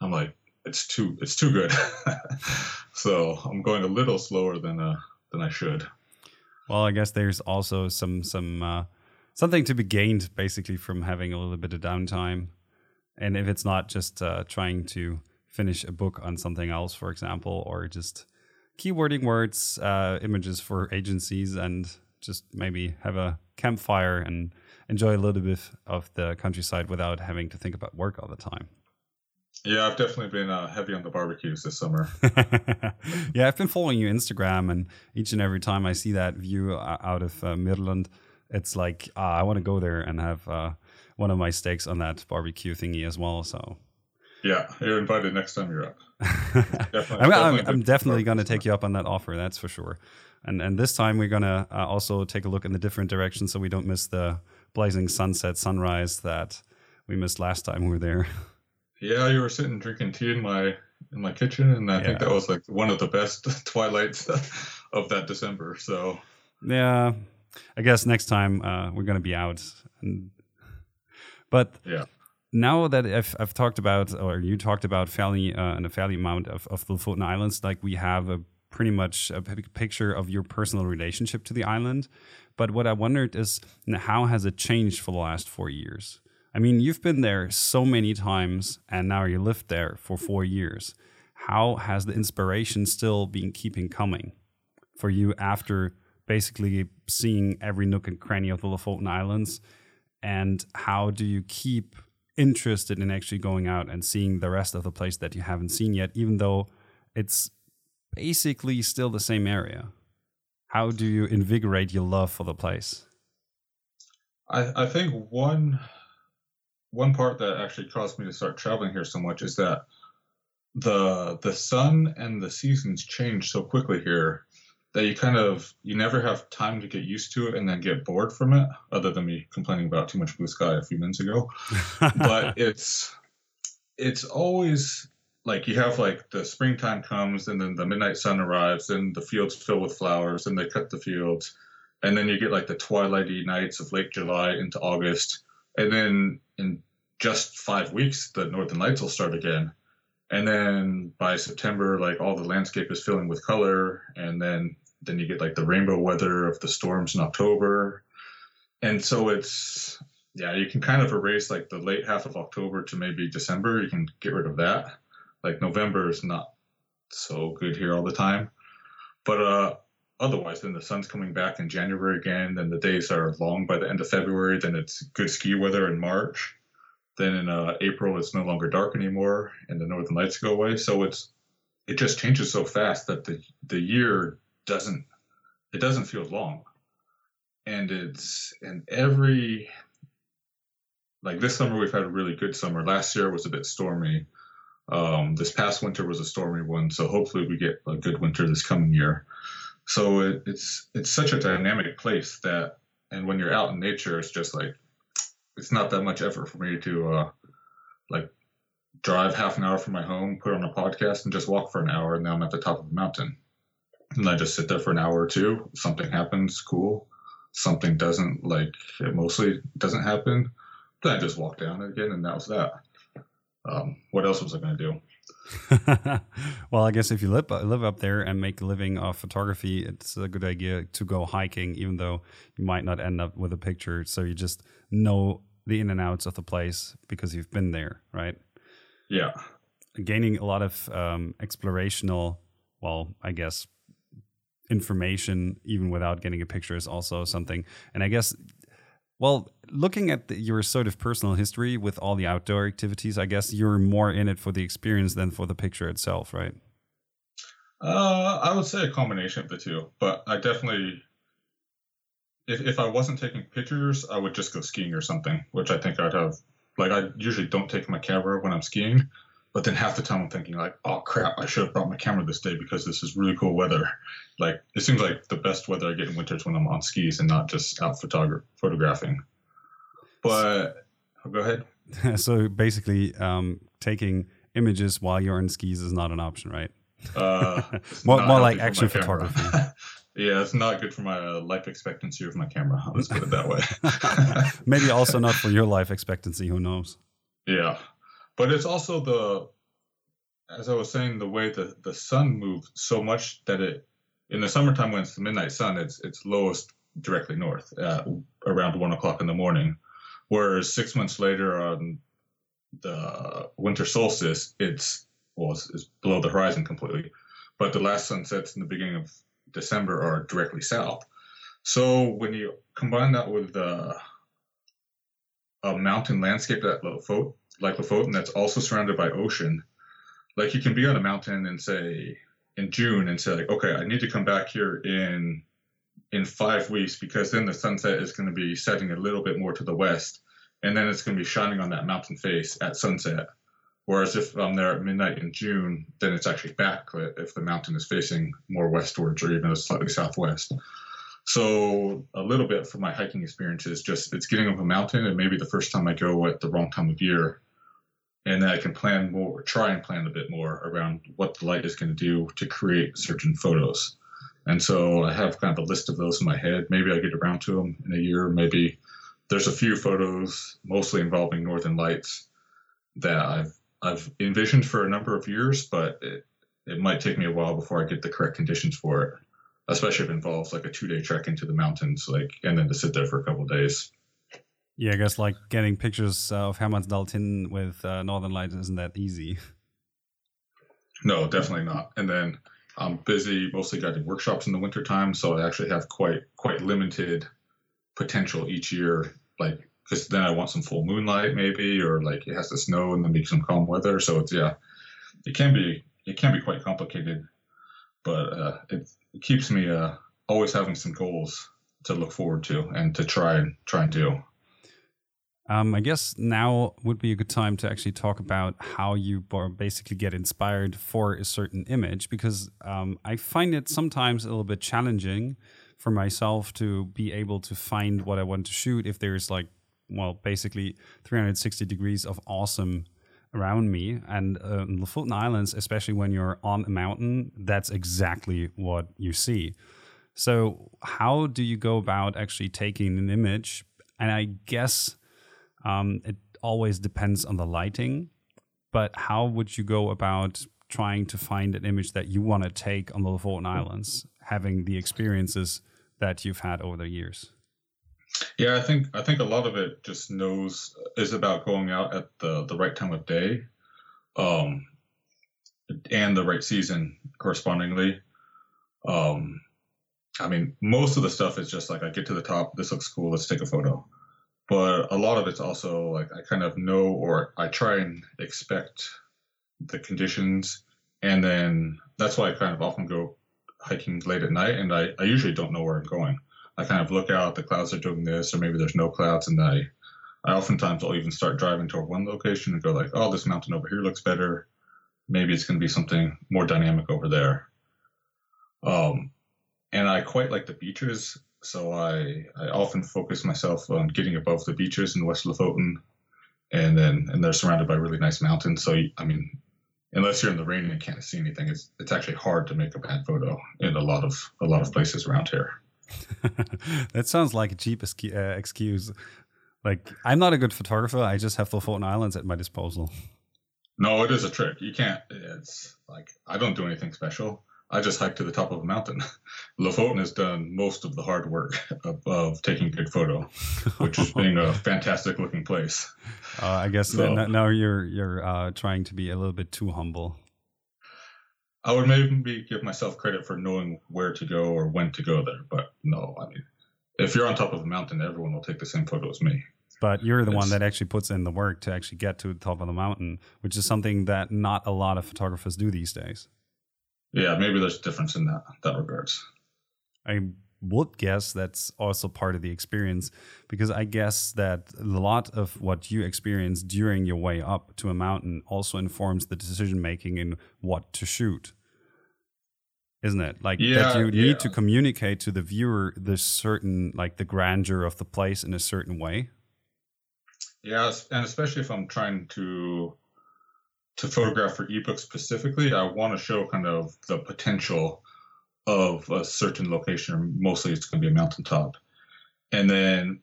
I'm like, it's too it's too good. so I'm going a little slower than uh than I should. Well, I guess there's also some some uh, something to be gained basically from having a little bit of downtime and if it's not just uh, trying to finish a book on something else, for example, or just keywording words, uh, images for agencies, and just maybe have a campfire and enjoy a little bit of the countryside without having to think about work all the time. Yeah, I've definitely been uh, heavy on the barbecues this summer. yeah, I've been following you Instagram, and each and every time I see that view uh, out of uh, Midland, it's like uh, I want to go there and have uh, one of my steaks on that barbecue thingy as well. So yeah, you're invited next time you're up. definitely, I'm, definitely, I'm, definitely going to take you up on that offer. That's for sure. And and this time we're gonna uh, also take a look in the different direction so we don't miss the blazing sunset sunrise that we missed last time we were there. Yeah, you were sitting drinking tea in my in my kitchen, and I yeah. think that was like one of the best twilights of that December. So yeah, I guess next time uh, we're gonna be out. And, but yeah, now that I've, I've talked about, or you talked about fairly uh, and a fairly amount of of the Lofoten Islands, like we have a pretty much a picture of your personal relationship to the island. But what I wondered is, how has it changed for the last four years? I mean, you've been there so many times and now you lived there for four years. How has the inspiration still been keeping coming for you after basically seeing every nook and cranny of the Lofoten Islands? And how do you keep interested in actually going out and seeing the rest of the place that you haven't seen yet, even though it's basically still the same area? How do you invigorate your love for the place? I, I think one one part that actually caused me to start traveling here so much is that the the sun and the seasons change so quickly here that you kind of you never have time to get used to it and then get bored from it other than me complaining about too much blue sky a few minutes ago. But it's it's always like you have like the springtime comes and then the midnight sun arrives and the fields fill with flowers and they cut the fields. And then you get like the twilighty nights of late july into august. And then in just five weeks, the Northern Lights will start again. And then by September, like all the landscape is filling with color, and then then you get like the rainbow weather of the storms in October, and so it's yeah, you can kind of erase like the late half of October to maybe December. You can get rid of that. Like November is not so good here all the time, but uh, otherwise, then the sun's coming back in January again. Then the days are long by the end of February. Then it's good ski weather in March. Then in uh, April, it's no longer dark anymore, and the northern lights go away. So it's it just changes so fast that the the year doesn't it doesn't feel long, and it's and every like this summer we've had a really good summer. Last year was a bit stormy. Um, this past winter was a stormy one, so hopefully we get a good winter this coming year. So it, it's it's such a dynamic place that, and when you're out in nature, it's just like it's not that much effort for me to uh, like drive half an hour from my home, put on a podcast, and just walk for an hour, and then I'm at the top of the mountain. And I just sit there for an hour or two. Something happens, cool. Something doesn't, like it mostly doesn't happen. Then I just walk down again, and that was that. Um, what else was I going to do? well, I guess if you live live up there and make a living off photography, it's a good idea to go hiking, even though you might not end up with a picture. So you just know the in and outs of the place because you've been there, right? Yeah. Gaining a lot of um, explorational, well, I guess, information even without getting a picture is also something. And I guess, well, looking at the, your sort of personal history with all the outdoor activities, I guess you're more in it for the experience than for the picture itself, right? Uh, I would say a combination of the two, but I definitely if, if I wasn't taking pictures, I would just go skiing or something, which I think I'd have. Like, I usually don't take my camera when I'm skiing, but then half the time I'm thinking, like, oh crap, I should have brought my camera this day because this is really cool weather. Like, it seems like the best weather I get in winter is when I'm on skis and not just out photogra- photographing. But oh, go ahead. so basically, um, taking images while you're on skis is not an option, right? Uh, more, more like action photography. Yeah, it's not good for my uh, life expectancy of my camera. Let's put it that way. Maybe also not for your life expectancy. Who knows? Yeah, but it's also the, as I was saying, the way the the sun moves so much that it, in the summertime when it's the midnight sun, it's it's lowest directly north at around one o'clock in the morning, whereas six months later on the winter solstice, it's well, it's, it's below the horizon completely. But the last sunsets in the beginning of December are directly south. So when you combine that with the a mountain landscape that Lofoten, like Lofoten, that's also surrounded by ocean, like you can be on a mountain and say in June and say like, okay, I need to come back here in in five weeks because then the sunset is going to be setting a little bit more to the west, and then it's going to be shining on that mountain face at sunset. Whereas if I'm there at midnight in June, then it's actually backlit if the mountain is facing more westwards or even slightly southwest. So a little bit from my hiking experience is just it's getting up a mountain and maybe the first time I go at the wrong time of year, and then I can plan more, try and plan a bit more around what the light is going to do to create certain photos. And so I have kind of a list of those in my head. Maybe I get around to them in a year. Maybe there's a few photos, mostly involving northern lights, that I've I've envisioned for a number of years, but it, it might take me a while before I get the correct conditions for it. Especially if it involves like a two day trek into the mountains, like and then to sit there for a couple days. Yeah, I guess like getting pictures of Hermansdaltind with uh, Northern Lights isn't that easy. No, definitely not. And then I'm busy mostly guiding workshops in the wintertime, so I actually have quite quite limited potential each year. Like because then I want some full moonlight maybe, or like it has to snow and then be some calm weather. So it's yeah, it can be it can be quite complicated, but uh, it, it keeps me uh, always having some goals to look forward to and to try and try and do. Um, I guess now would be a good time to actually talk about how you basically get inspired for a certain image because um, I find it sometimes a little bit challenging for myself to be able to find what I want to shoot if there's like, well, basically 360 degrees of awesome around me. And uh, the Lofoten Islands, especially when you're on a mountain, that's exactly what you see. So, how do you go about actually taking an image? And I guess um, it always depends on the lighting, but how would you go about trying to find an image that you want to take on the Lofoten Islands, having the experiences that you've had over the years? Yeah, I think I think a lot of it just knows is about going out at the the right time of day, um, and the right season correspondingly. Um, I mean, most of the stuff is just like I get to the top, this looks cool, let's take a photo but a lot of it's also like I kind of know or I try and expect the conditions, and then that's why I kind of often go hiking late at night, and I, I usually don't know where I'm going. I kind of look out, the clouds are doing this, or maybe there's no clouds, and I, I oftentimes will even start driving toward one location and go like, oh, this mountain over here looks better. Maybe it's going to be something more dynamic over there. Um, and I quite like the beaches so I, I often focus myself on getting above the beaches in West Lofoten, and then and they're surrounded by really nice mountains. So I mean, unless you're in the rain and can't see anything, it's it's actually hard to make a bad photo in a lot of a lot of places around here. that sounds like a cheap uh, excuse. Like I'm not a good photographer. I just have the Lofoten Islands at my disposal. No, it is a trick. You can't. It's like I don't do anything special. I just hike to the top of a mountain. Lofoten has done most of the hard work of, of taking a good photo, which is being a fantastic looking place. Uh, I guess so, now you're you're uh, trying to be a little bit too humble. I would maybe give myself credit for knowing where to go or when to go there, but no, I mean, if you're on top of a mountain, everyone will take the same photo as me. But you're the it's, one that actually puts in the work to actually get to the top of the mountain, which is something that not a lot of photographers do these days yeah, maybe there's a difference in that that regards. I would guess that's also part of the experience because I guess that a lot of what you experience during your way up to a mountain also informs the decision making in what to shoot. Isn't it? Like yeah, that you need to communicate to the viewer the certain like the grandeur of the place in a certain way. Yeah, and especially if I'm trying to to photograph for ebook specifically, I want to show kind of the potential of a certain location. Mostly, it's going to be a mountaintop, and then,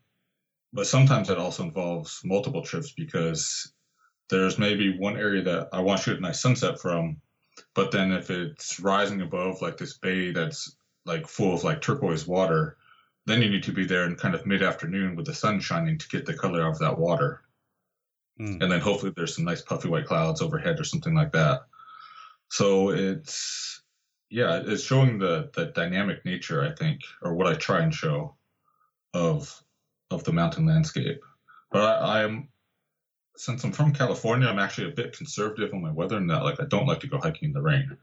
but sometimes it also involves multiple trips because there's maybe one area that I want to shoot a nice sunset from, but then if it's rising above like this bay that's like full of like turquoise water, then you need to be there in kind of mid afternoon with the sun shining to get the color of that water. mm. and then hopefully there's some nice puffy white clouds overhead or something like that. So it's yeah, it's showing the the dynamic nature, I think, or what I try and show of of the mountain landscape. But I, I'm since I'm from California, I'm actually a bit conservative on my weather in that like I don't like to go hiking in the rain.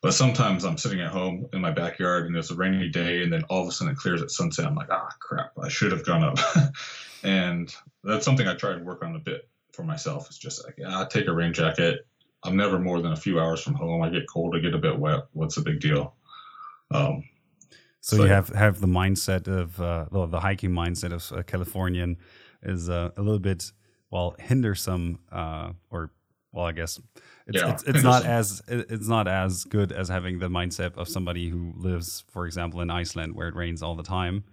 But sometimes I'm sitting at home in my backyard and it's a rainy day, and then all of a sudden it clears at sunset. I'm like, ah, crap, I should have gone up. and that's something I try to work on a bit for myself. It's just like, ah, take a rain jacket. I'm never more than a few hours from home. I get cold, I get a bit wet. What's the big deal? Um, so, so, you have have the mindset of uh, well, the hiking mindset of a Californian is uh, a little bit well hindersome uh, or well, I guess it's yeah, it's, it's not as it's not as good as having the mindset of somebody who lives, for example, in Iceland where it rains all the time.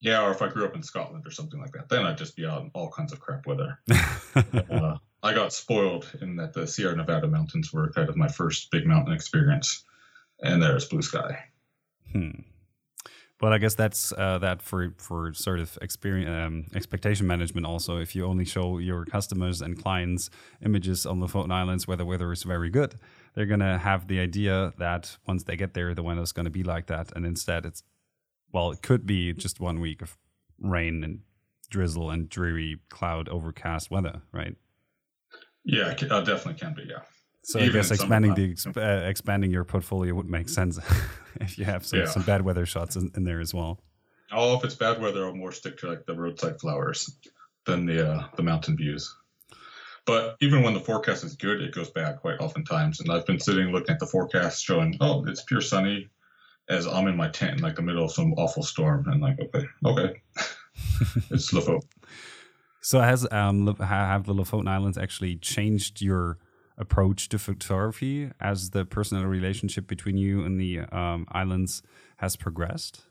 Yeah, or if I grew up in Scotland or something like that, then I'd just be out in all kinds of crap weather. uh, I got spoiled in that the Sierra Nevada mountains were kind of my first big mountain experience, and there's blue sky. Hmm. But I guess that's uh, that for for sort of experience um, expectation management. Also, if you only show your customers and clients images on the Lofoten Islands where the weather is very good, they're gonna have the idea that once they get there, the weather is gonna be like that. And instead, it's well, it could be just one week of rain and drizzle and dreary cloud overcast weather, right? Yeah, uh, definitely can be. Yeah. So Even I guess expanding the exp- uh, expanding your portfolio would make sense if you have some, yeah. some bad weather shots in, in, there as well. Oh, if it's bad weather, I'll more stick to like the roadside flowers than the uh, the mountain views. But even when the forecast is good, it goes bad quite oftentimes. And I've been sitting looking at the forecast showing, oh, it's pure sunny, as I'm in my tent in like the middle of some awful storm, and like, okay, okay, it's Lofoten. So has um have the Lofoten Islands actually changed your approach to photography as the personal relationship between you and the um, islands has progressed?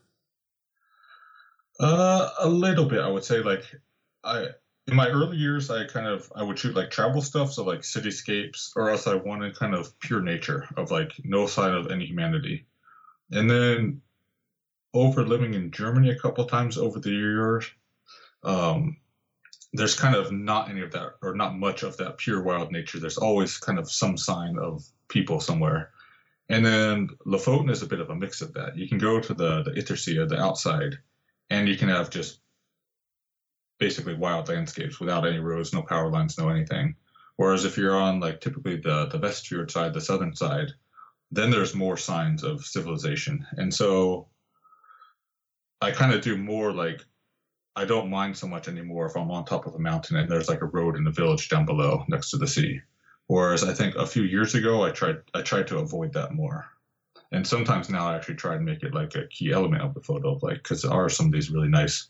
Uh, a little bit, I would say. Like, I in my early years, I kind of I would shoot like travel stuff, so like cityscapes, or else I wanted kind of pure nature of like no sign of any humanity. And then over living in Germany a couple times over the years, um, there's kind of not any of that or not much of that pure wild nature. There's always kind of some sign of people somewhere. And then Lofoten is a bit of a mix of that. You can go to the the Yttersea, the outside, and you can have just basically wild landscapes without any roads, no power lines, no anything. Whereas if you're on like typically the the Westfjord side, the southern side, then there's more signs of civilization. And so I kind of do more like I don't mind so much anymore if I'm on top of a mountain and there's like a road in the village down below next to the sea. Whereas I think a few years ago I tried I tried to avoid that more. And sometimes now I actually try and make it like a key element of the photo, like because there are some of these really nice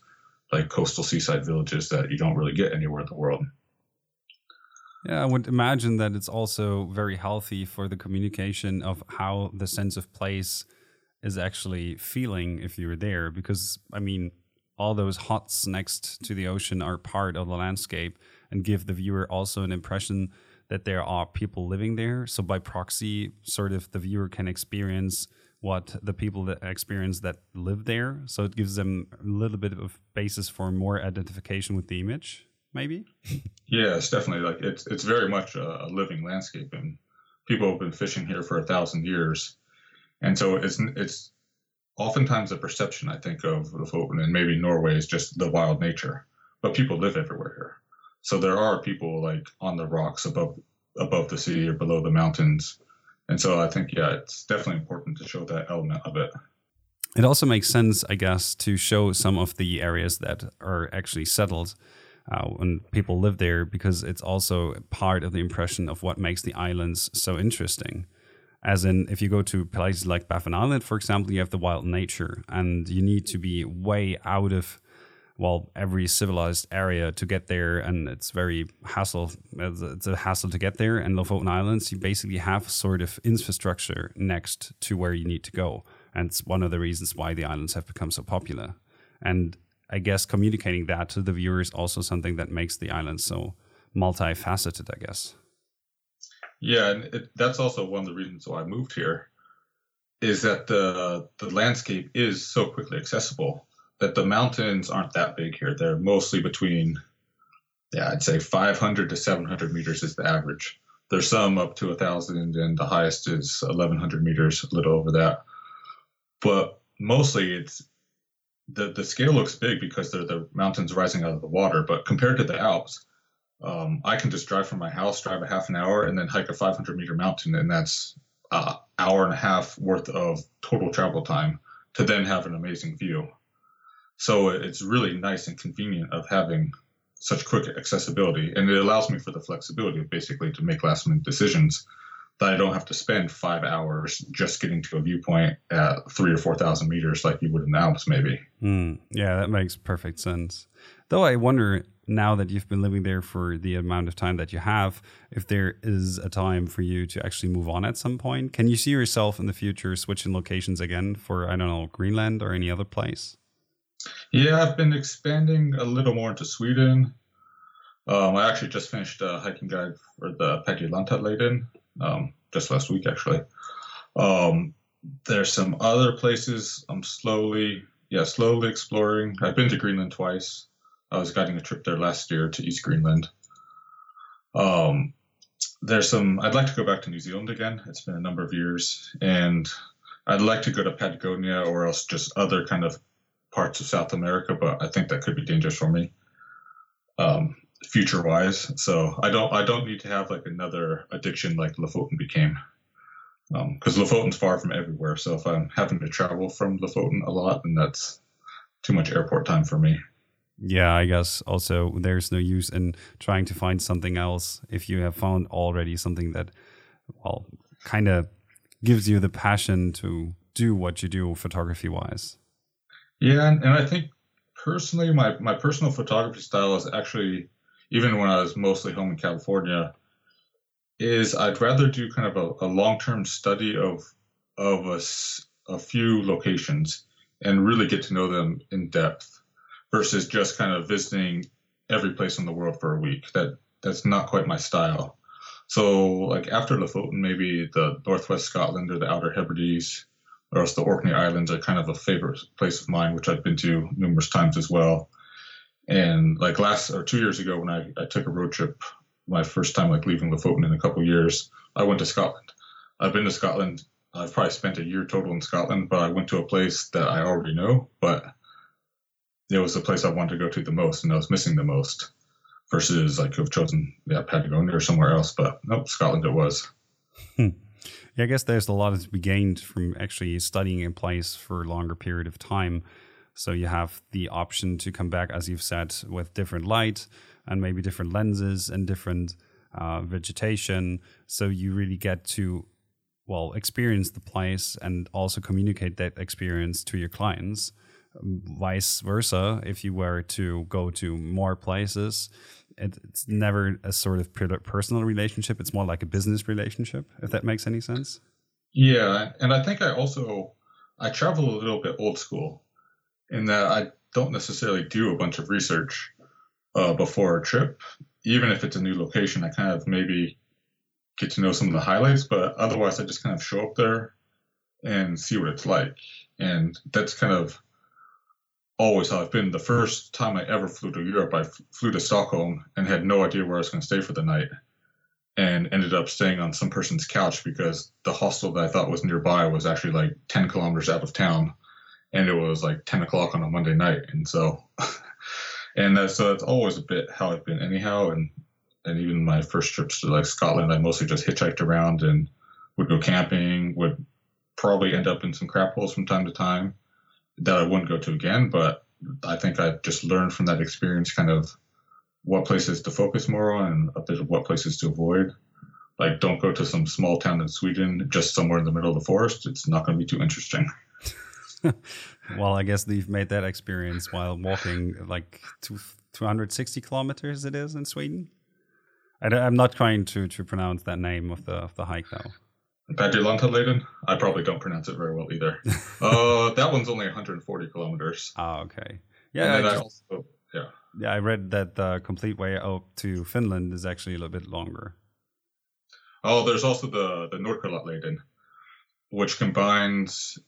like coastal seaside villages that you don't really get anywhere in the world. Yeah, I would imagine that it's also very healthy for the communication of how the sense of place is actually feeling if you're there. Because, I mean, all those huts next to the ocean are part of the landscape and give the viewer also an impression that there are people living there. So, by proxy, sort of the viewer can experience what the people that experience that live there. So, it gives them a little bit of basis for more identification with the image maybe? yeah, it's definitely like it's it's very much a, a, living landscape, and people have been fishing here for a thousand years, and so it's it's oftentimes a perception I think of the Lofoten and maybe Norway is just the wild nature, but people live everywhere here, so there are people like on the rocks above above the sea or below the mountains. And so I think, yeah, it's definitely important to show that element of it. It also makes sense, I guess, to show some of the areas that are actually settled uh, when people live there because it's also part of the impression of what makes the islands so interesting. As in, if you go to places like Baffin Island, for example, you have the wild nature, and you need to be way out of well every civilized area to get there, and it's very hassle. It's a hassle to get there. And Lofoten Islands, you basically have sort of infrastructure next to where you need to go, and it's one of the reasons why the islands have become so popular. And I guess communicating that to the viewer is also something that makes the island so multifaceted, I guess. Yeah, and it, that's also one of the reasons why I moved here is that the the landscape is so quickly accessible that the mountains aren't that big here. They're mostly between yeah, I'd say 500 to 700 meters is the average. There's some up to a thousand, and the highest is 1100 meters, a little over that. But mostly, it's the the scale looks big because they're the mountains rising out of the water. But compared to the Alps, um, I can just drive from my house, drive a half an hour, and then hike a 500 meter mountain, and that's an hour and a half worth of total travel time to then have an amazing view. So it's really nice and convenient of having such quick accessibility, and it allows me for the flexibility basically to make last minute decisions that I don't have to spend five hours just getting to a viewpoint at three or four thousand meters like you would in the Alps, maybe. Mm, yeah, that makes perfect sense. Though I wonder now that you've been living there for the amount of time that you have, if there is a time for you to actually move on at some point, can you see yourself in the future switching locations again for I don't know Greenland or any other place? Yeah, I've been expanding a little more into Sweden. Um, I actually just finished a hiking guide for the Padjelanta um, just last week, actually. Um, there's some other places I'm slowly, yeah, slowly exploring. I've been to Greenland twice. I was guiding a trip there last year to East Greenland. Um, there's some. I'd like to go back to New Zealand again. It's been a number of years, and I'd like to go to Patagonia or else just other kind of parts of South America, but I think that could be dangerous for me, um, future wise. So I don't I don't need to have like another addiction like Lofoten became, because um, Lofoten's far from everywhere. So if I'm having to travel from Lofoten a lot, then that's too much airport time for me. Yeah, I guess also there's no use in trying to find something else if you have found already something that, well, kind of gives you the passion to do what you do photography wise. Yeah, and, and I think personally, my, my personal photography style is actually, even when I was mostly home in California, is I'd rather do kind of a, a long term study of of a, a few locations and really get to know them in depth versus just kind of visiting every place in the world for a week. That that's not quite my style. So like after Lofoten, maybe the northwest Scotland or the Outer Hebrides, or else the Orkney Islands are kind of a favorite place of mine, which I've been to numerous times as well. And like last or two years ago, when I, I took a road trip, my first time like leaving Lofoten in a couple years, I went to Scotland. I've been to Scotland. I've probably spent a year total in Scotland, but I went to a place that I already know, but it was the place I wanted to go to the most, and I was missing the most. Versus I could have chosen yeah Patagonia or somewhere else, but nope, Scotland it was. Hmm. Yeah, I guess there's a lot to be gained from actually studying in place for a longer period of time. So you have the option to come back, as you've said, with different light and maybe different lenses and different uh, vegetation. So you really get to, well, experience the place and also communicate that experience to your clients. Vice versa, if you were to go to more places, it's never a sort of personal relationship. It's more like a business relationship, if that makes any sense. Yeah, and I think I also I travel a little bit old school in that I don't necessarily do a bunch of research uh, before a trip. Even if it's a new location, I kind of maybe get to know some of the highlights, but otherwise I just kind of show up there and see what it's like. And that's kind of always how I've been. The first time I ever flew to Europe, I flew to Stockholm and had no idea where I was going to stay for the night, and ended up staying on some person's couch because the hostel that I thought was nearby was actually like 10 kilometers out of town, and it was like 10 o'clock on a Monday night, and so, and so that's always a bit how I've been anyhow, and and even my first trips to like Scotland, I mostly just hitchhiked around and would go camping, would probably end up in some crap holes from time to time that I wouldn't go to again. But I think I've just learned from that experience kind of what places to focus more on and a bit of what places to avoid. Like, don't go to some small town in Sweden, just somewhere in the middle of the forest. It's not going to be too interesting. well, I guess you've made that experience while walking like two, 260 kilometers, it is in Sweden. I, am not trying to, to pronounce that name of the, of the hike, though. Padjelanta I probably don't pronounce it very well either. uh, that one's only 140 kilometers. Oh, okay. Yeah. I, just, I also, yeah. Yeah, I read that the complete way up to Finland is actually a little bit longer. Oh, there's also the the Nordkalottleden, which combines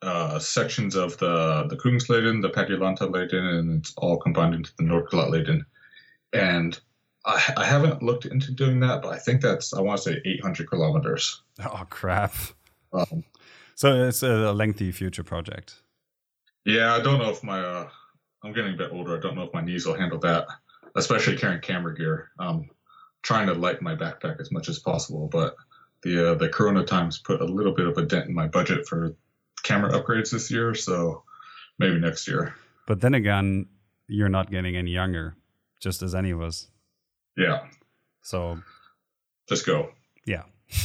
uh, sections of the the Kungsleden, the Padjelanta Leden, and it's all combined into the Nordkalottleden. and I, I haven't looked into doing that, but I think that's I want to say 800 kilometers. Oh crap! Um, So it's a lengthy future project. yeah, I don't know if my uh, I'm getting a bit older. I don't know if my knees will handle that, especially carrying camera gear. Um, trying to lighten my backpack as much as possible, but the uh, the Corona times put a little bit of a dent in my budget for camera upgrades this year. So maybe next year. But then again, you're not getting any younger, just as any of us. Yeah, So just go. yeah.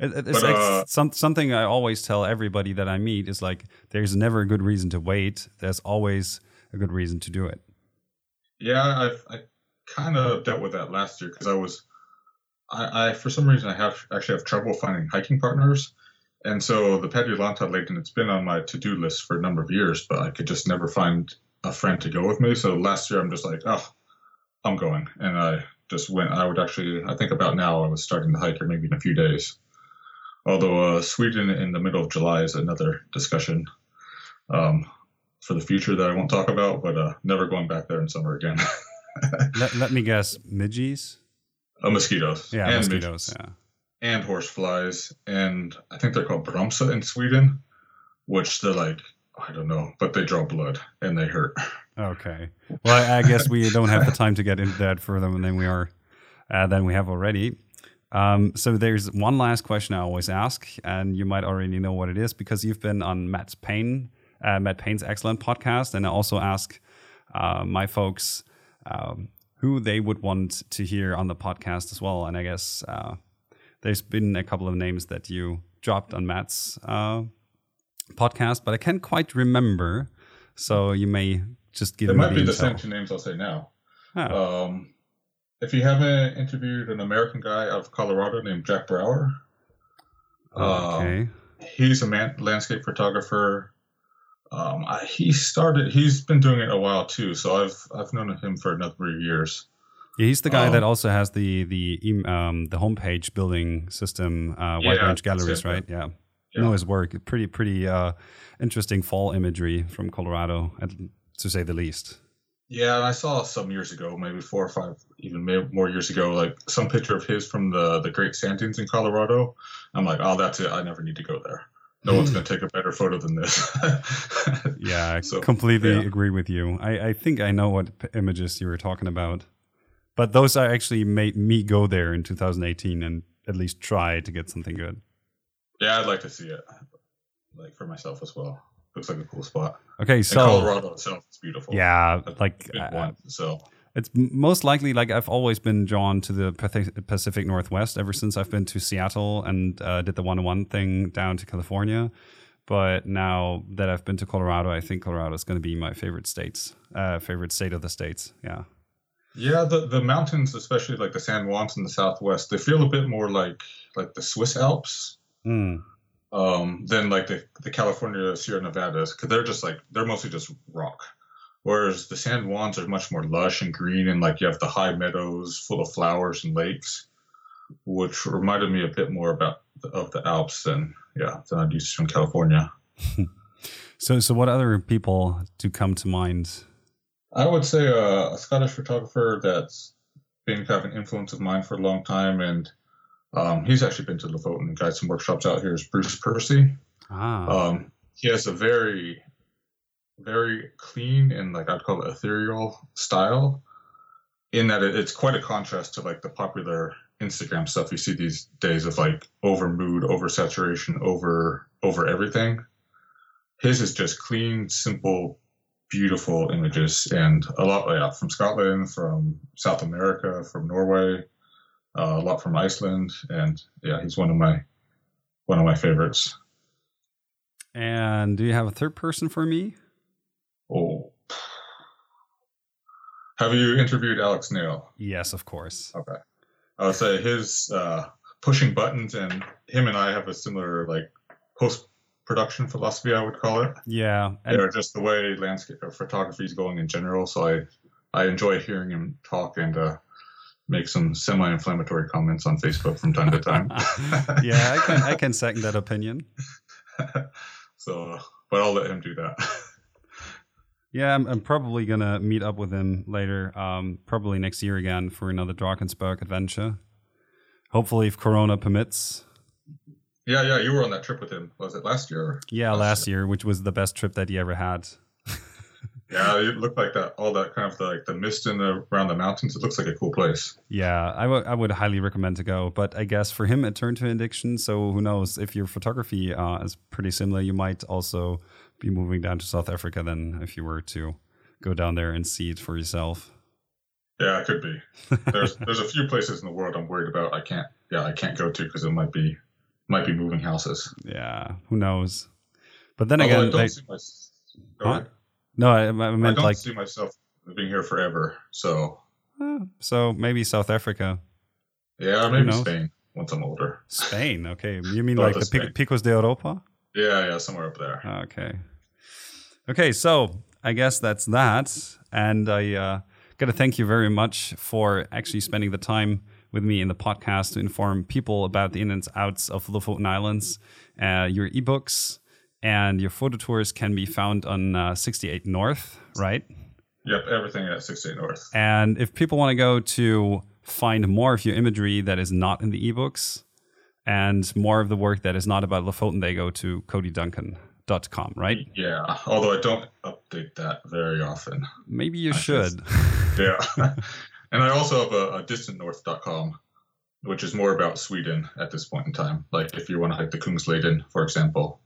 It, it- it's But, like uh, some, something I always tell everybody that I meet is like, there's never a good reason to wait. There's always a good reason to do it. Yeah, I've, I kind of dealt with that last year because I was, I, I for some reason I have actually have trouble finding hiking partners, and so the Padjelantaleden, and it's been on my to do list for a number of years, but I could just never find a friend to go with me. So last year I'm just like, oh, I'm going, and I just went. I would actually, I think about now I was starting to hike, or maybe in a few days. Although uh, Sweden in the middle of July is another discussion. Um, for the future that I won't talk about, but uh, never going back there in summer again. let, let me guess, midges? Uh, mosquitoes. Yeah, and mosquitoes. midges, Yeah. And horse flies. And I think they're called bromsa in Sweden, which they're like, I don't know, but they draw blood and they hurt. Okay. Well, I, guess we don't have the time to get into that further than we are uh, than we have already. Um, so there's one last question I always ask, and you might already know what it is because you've been on Matt Payne, uh, Matt Payne's excellent podcast, and I also ask uh, my folks um, who they would want to hear on the podcast as well. And I guess uh, there's been a couple of names that you dropped on Matt's uh, podcast, but I can't quite remember. So you may just give It might be the same two names I'll say now. Oh, Um, if you haven't interviewed an American guy out of Colorado named Jack Brauer, okay. he's a man, landscape photographer. Um, I, he started. He's been doing it a while too. So I've I've known him for a number of years. Yeah, he's the guy um, that also has the the um, the homepage building system, uh, White Yeah, Range Galleries, right? Yeah. Yeah. know his work. Pretty pretty uh, interesting fall imagery from Colorado, at- to say the least. Yeah, and I saw some years ago, maybe four or five, even more years ago, like some picture of his from the the Great Sand Dunes in Colorado. I'm like, oh, that's it. I never need to go there. No one's going to take a better photo than this. Yeah, I So, completely yeah. agree with you. I, I think I know what p- images you were talking about, but those are actually made me go there in 2018 and at least try to get something good. yeah, I'd like to see it, like for myself as well. Looks like a cool spot. Okay, And so Colorado itself is beautiful. yeah, like uh, one. So It's most likely like I've always been drawn to the Pacific Northwest ever since I've been to Seattle and uh, did the one on one thing down to California. But now that I've been to Colorado, I think Colorado is going to be my favorite states, uh, favorite state of the states. Yeah. yeah, the the mountains, especially like the San Juans in the southwest, they feel a bit more like like the Swiss Alps. Mm. Um, than like the, the California Sierra Nevadas because they're just like they're mostly just rock. Whereas the San Juans are much more lush and green, and like you have the high meadows full of flowers and lakes, which reminded me a bit more about the, of the Alps than yeah than I'd used in California. So, so what other people do come to mind? I would say uh, a Scottish photographer that's been kind of an influence of mine for a long time, and um, he's actually been to Lofoten and got some workshops out here. Is Bruce Percy. Ah, Um, he has a very, very clean and like I'd call it ethereal style, in that it, it's quite a contrast to like the popular Instagram stuff you see these days of like over mood, over saturation, over over everything. His is just clean, simple, beautiful images, and a lot yeah, from Scotland, from South America, from Norway, uh, a lot from Iceland, and yeah, he's one of my one of my favorites. and do you have a third person for me? Oh. Have you interviewed Alex Nail? Yes, of course. Okay. I would say his uh, pushing buttons and him and I have a similar like post production philosophy, I would call it. Yeah, and Or just the way landscape or photography is going in general. So I I enjoy hearing him talk and uh, make some semi inflammatory comments on Facebook from time to time. yeah, I can I can second that opinion. so, but I'll let him do that. Yeah, I'm, I'm probably gonna meet up with him later, um, probably next year again for another Drakensberg adventure. Hopefully, if Corona permits. Yeah, yeah, you were on that trip with him. Was it last year? Yeah, last, last year, which was the best trip that he ever had. Yeah, it looked like that. All that kind of the, like the mist in the around the mountains. It looks like a cool place. Yeah, I, w- I would highly recommend to go. But I guess for him, it turned to addiction. So who knows? If your photography uh, is pretty similar, you might also be moving down to South Africa then if you were to go down there and see it for yourself. Yeah, it could be. There's there's a few places in the world I'm worried about. I can't yeah I can't go to because it might be might be moving houses. Yeah, who knows? But then Although again, I my, huh? No, I, I meant I don't like see myself living here forever. So uh, so maybe South Africa. Yeah, maybe Spain once I'm older. Spain, okay. You mean like the Picos de Europa? Yeah, yeah, somewhere up there. Okay. Okay, so I guess that's that. And I uh, got to thank you very much for actually spending the time with me in the podcast to inform people about the ins and outs of the Lofoten Islands. Uh, your ebooks and your photo tours can be found on uh, 68 North, right? Yep, everything at 68 North. And if people want to go to find more of your imagery that is not in the ebooks, and more of the work that is not about Lofoten, they go to codyduncan.com, right? Yeah, although I don't update that very often. Maybe you I should. yeah. and I also have a, a distantnorth.com, which is more about Sweden at this point in time. Like if you want to hike the Kungsleden, for example.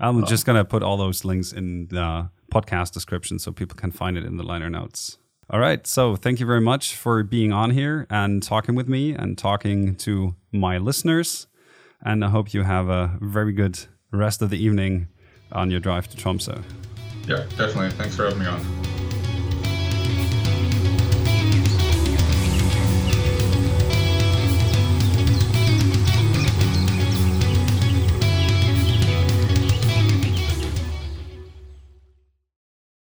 I'm um, just going to put all those links in the podcast description so people can find it in the liner notes. All right. So thank you very much for being on here and talking with me and talking to my listeners. And I hope you have a very good rest of the evening on your drive to Tromsø. Yeah, definitely. Thanks for having me on.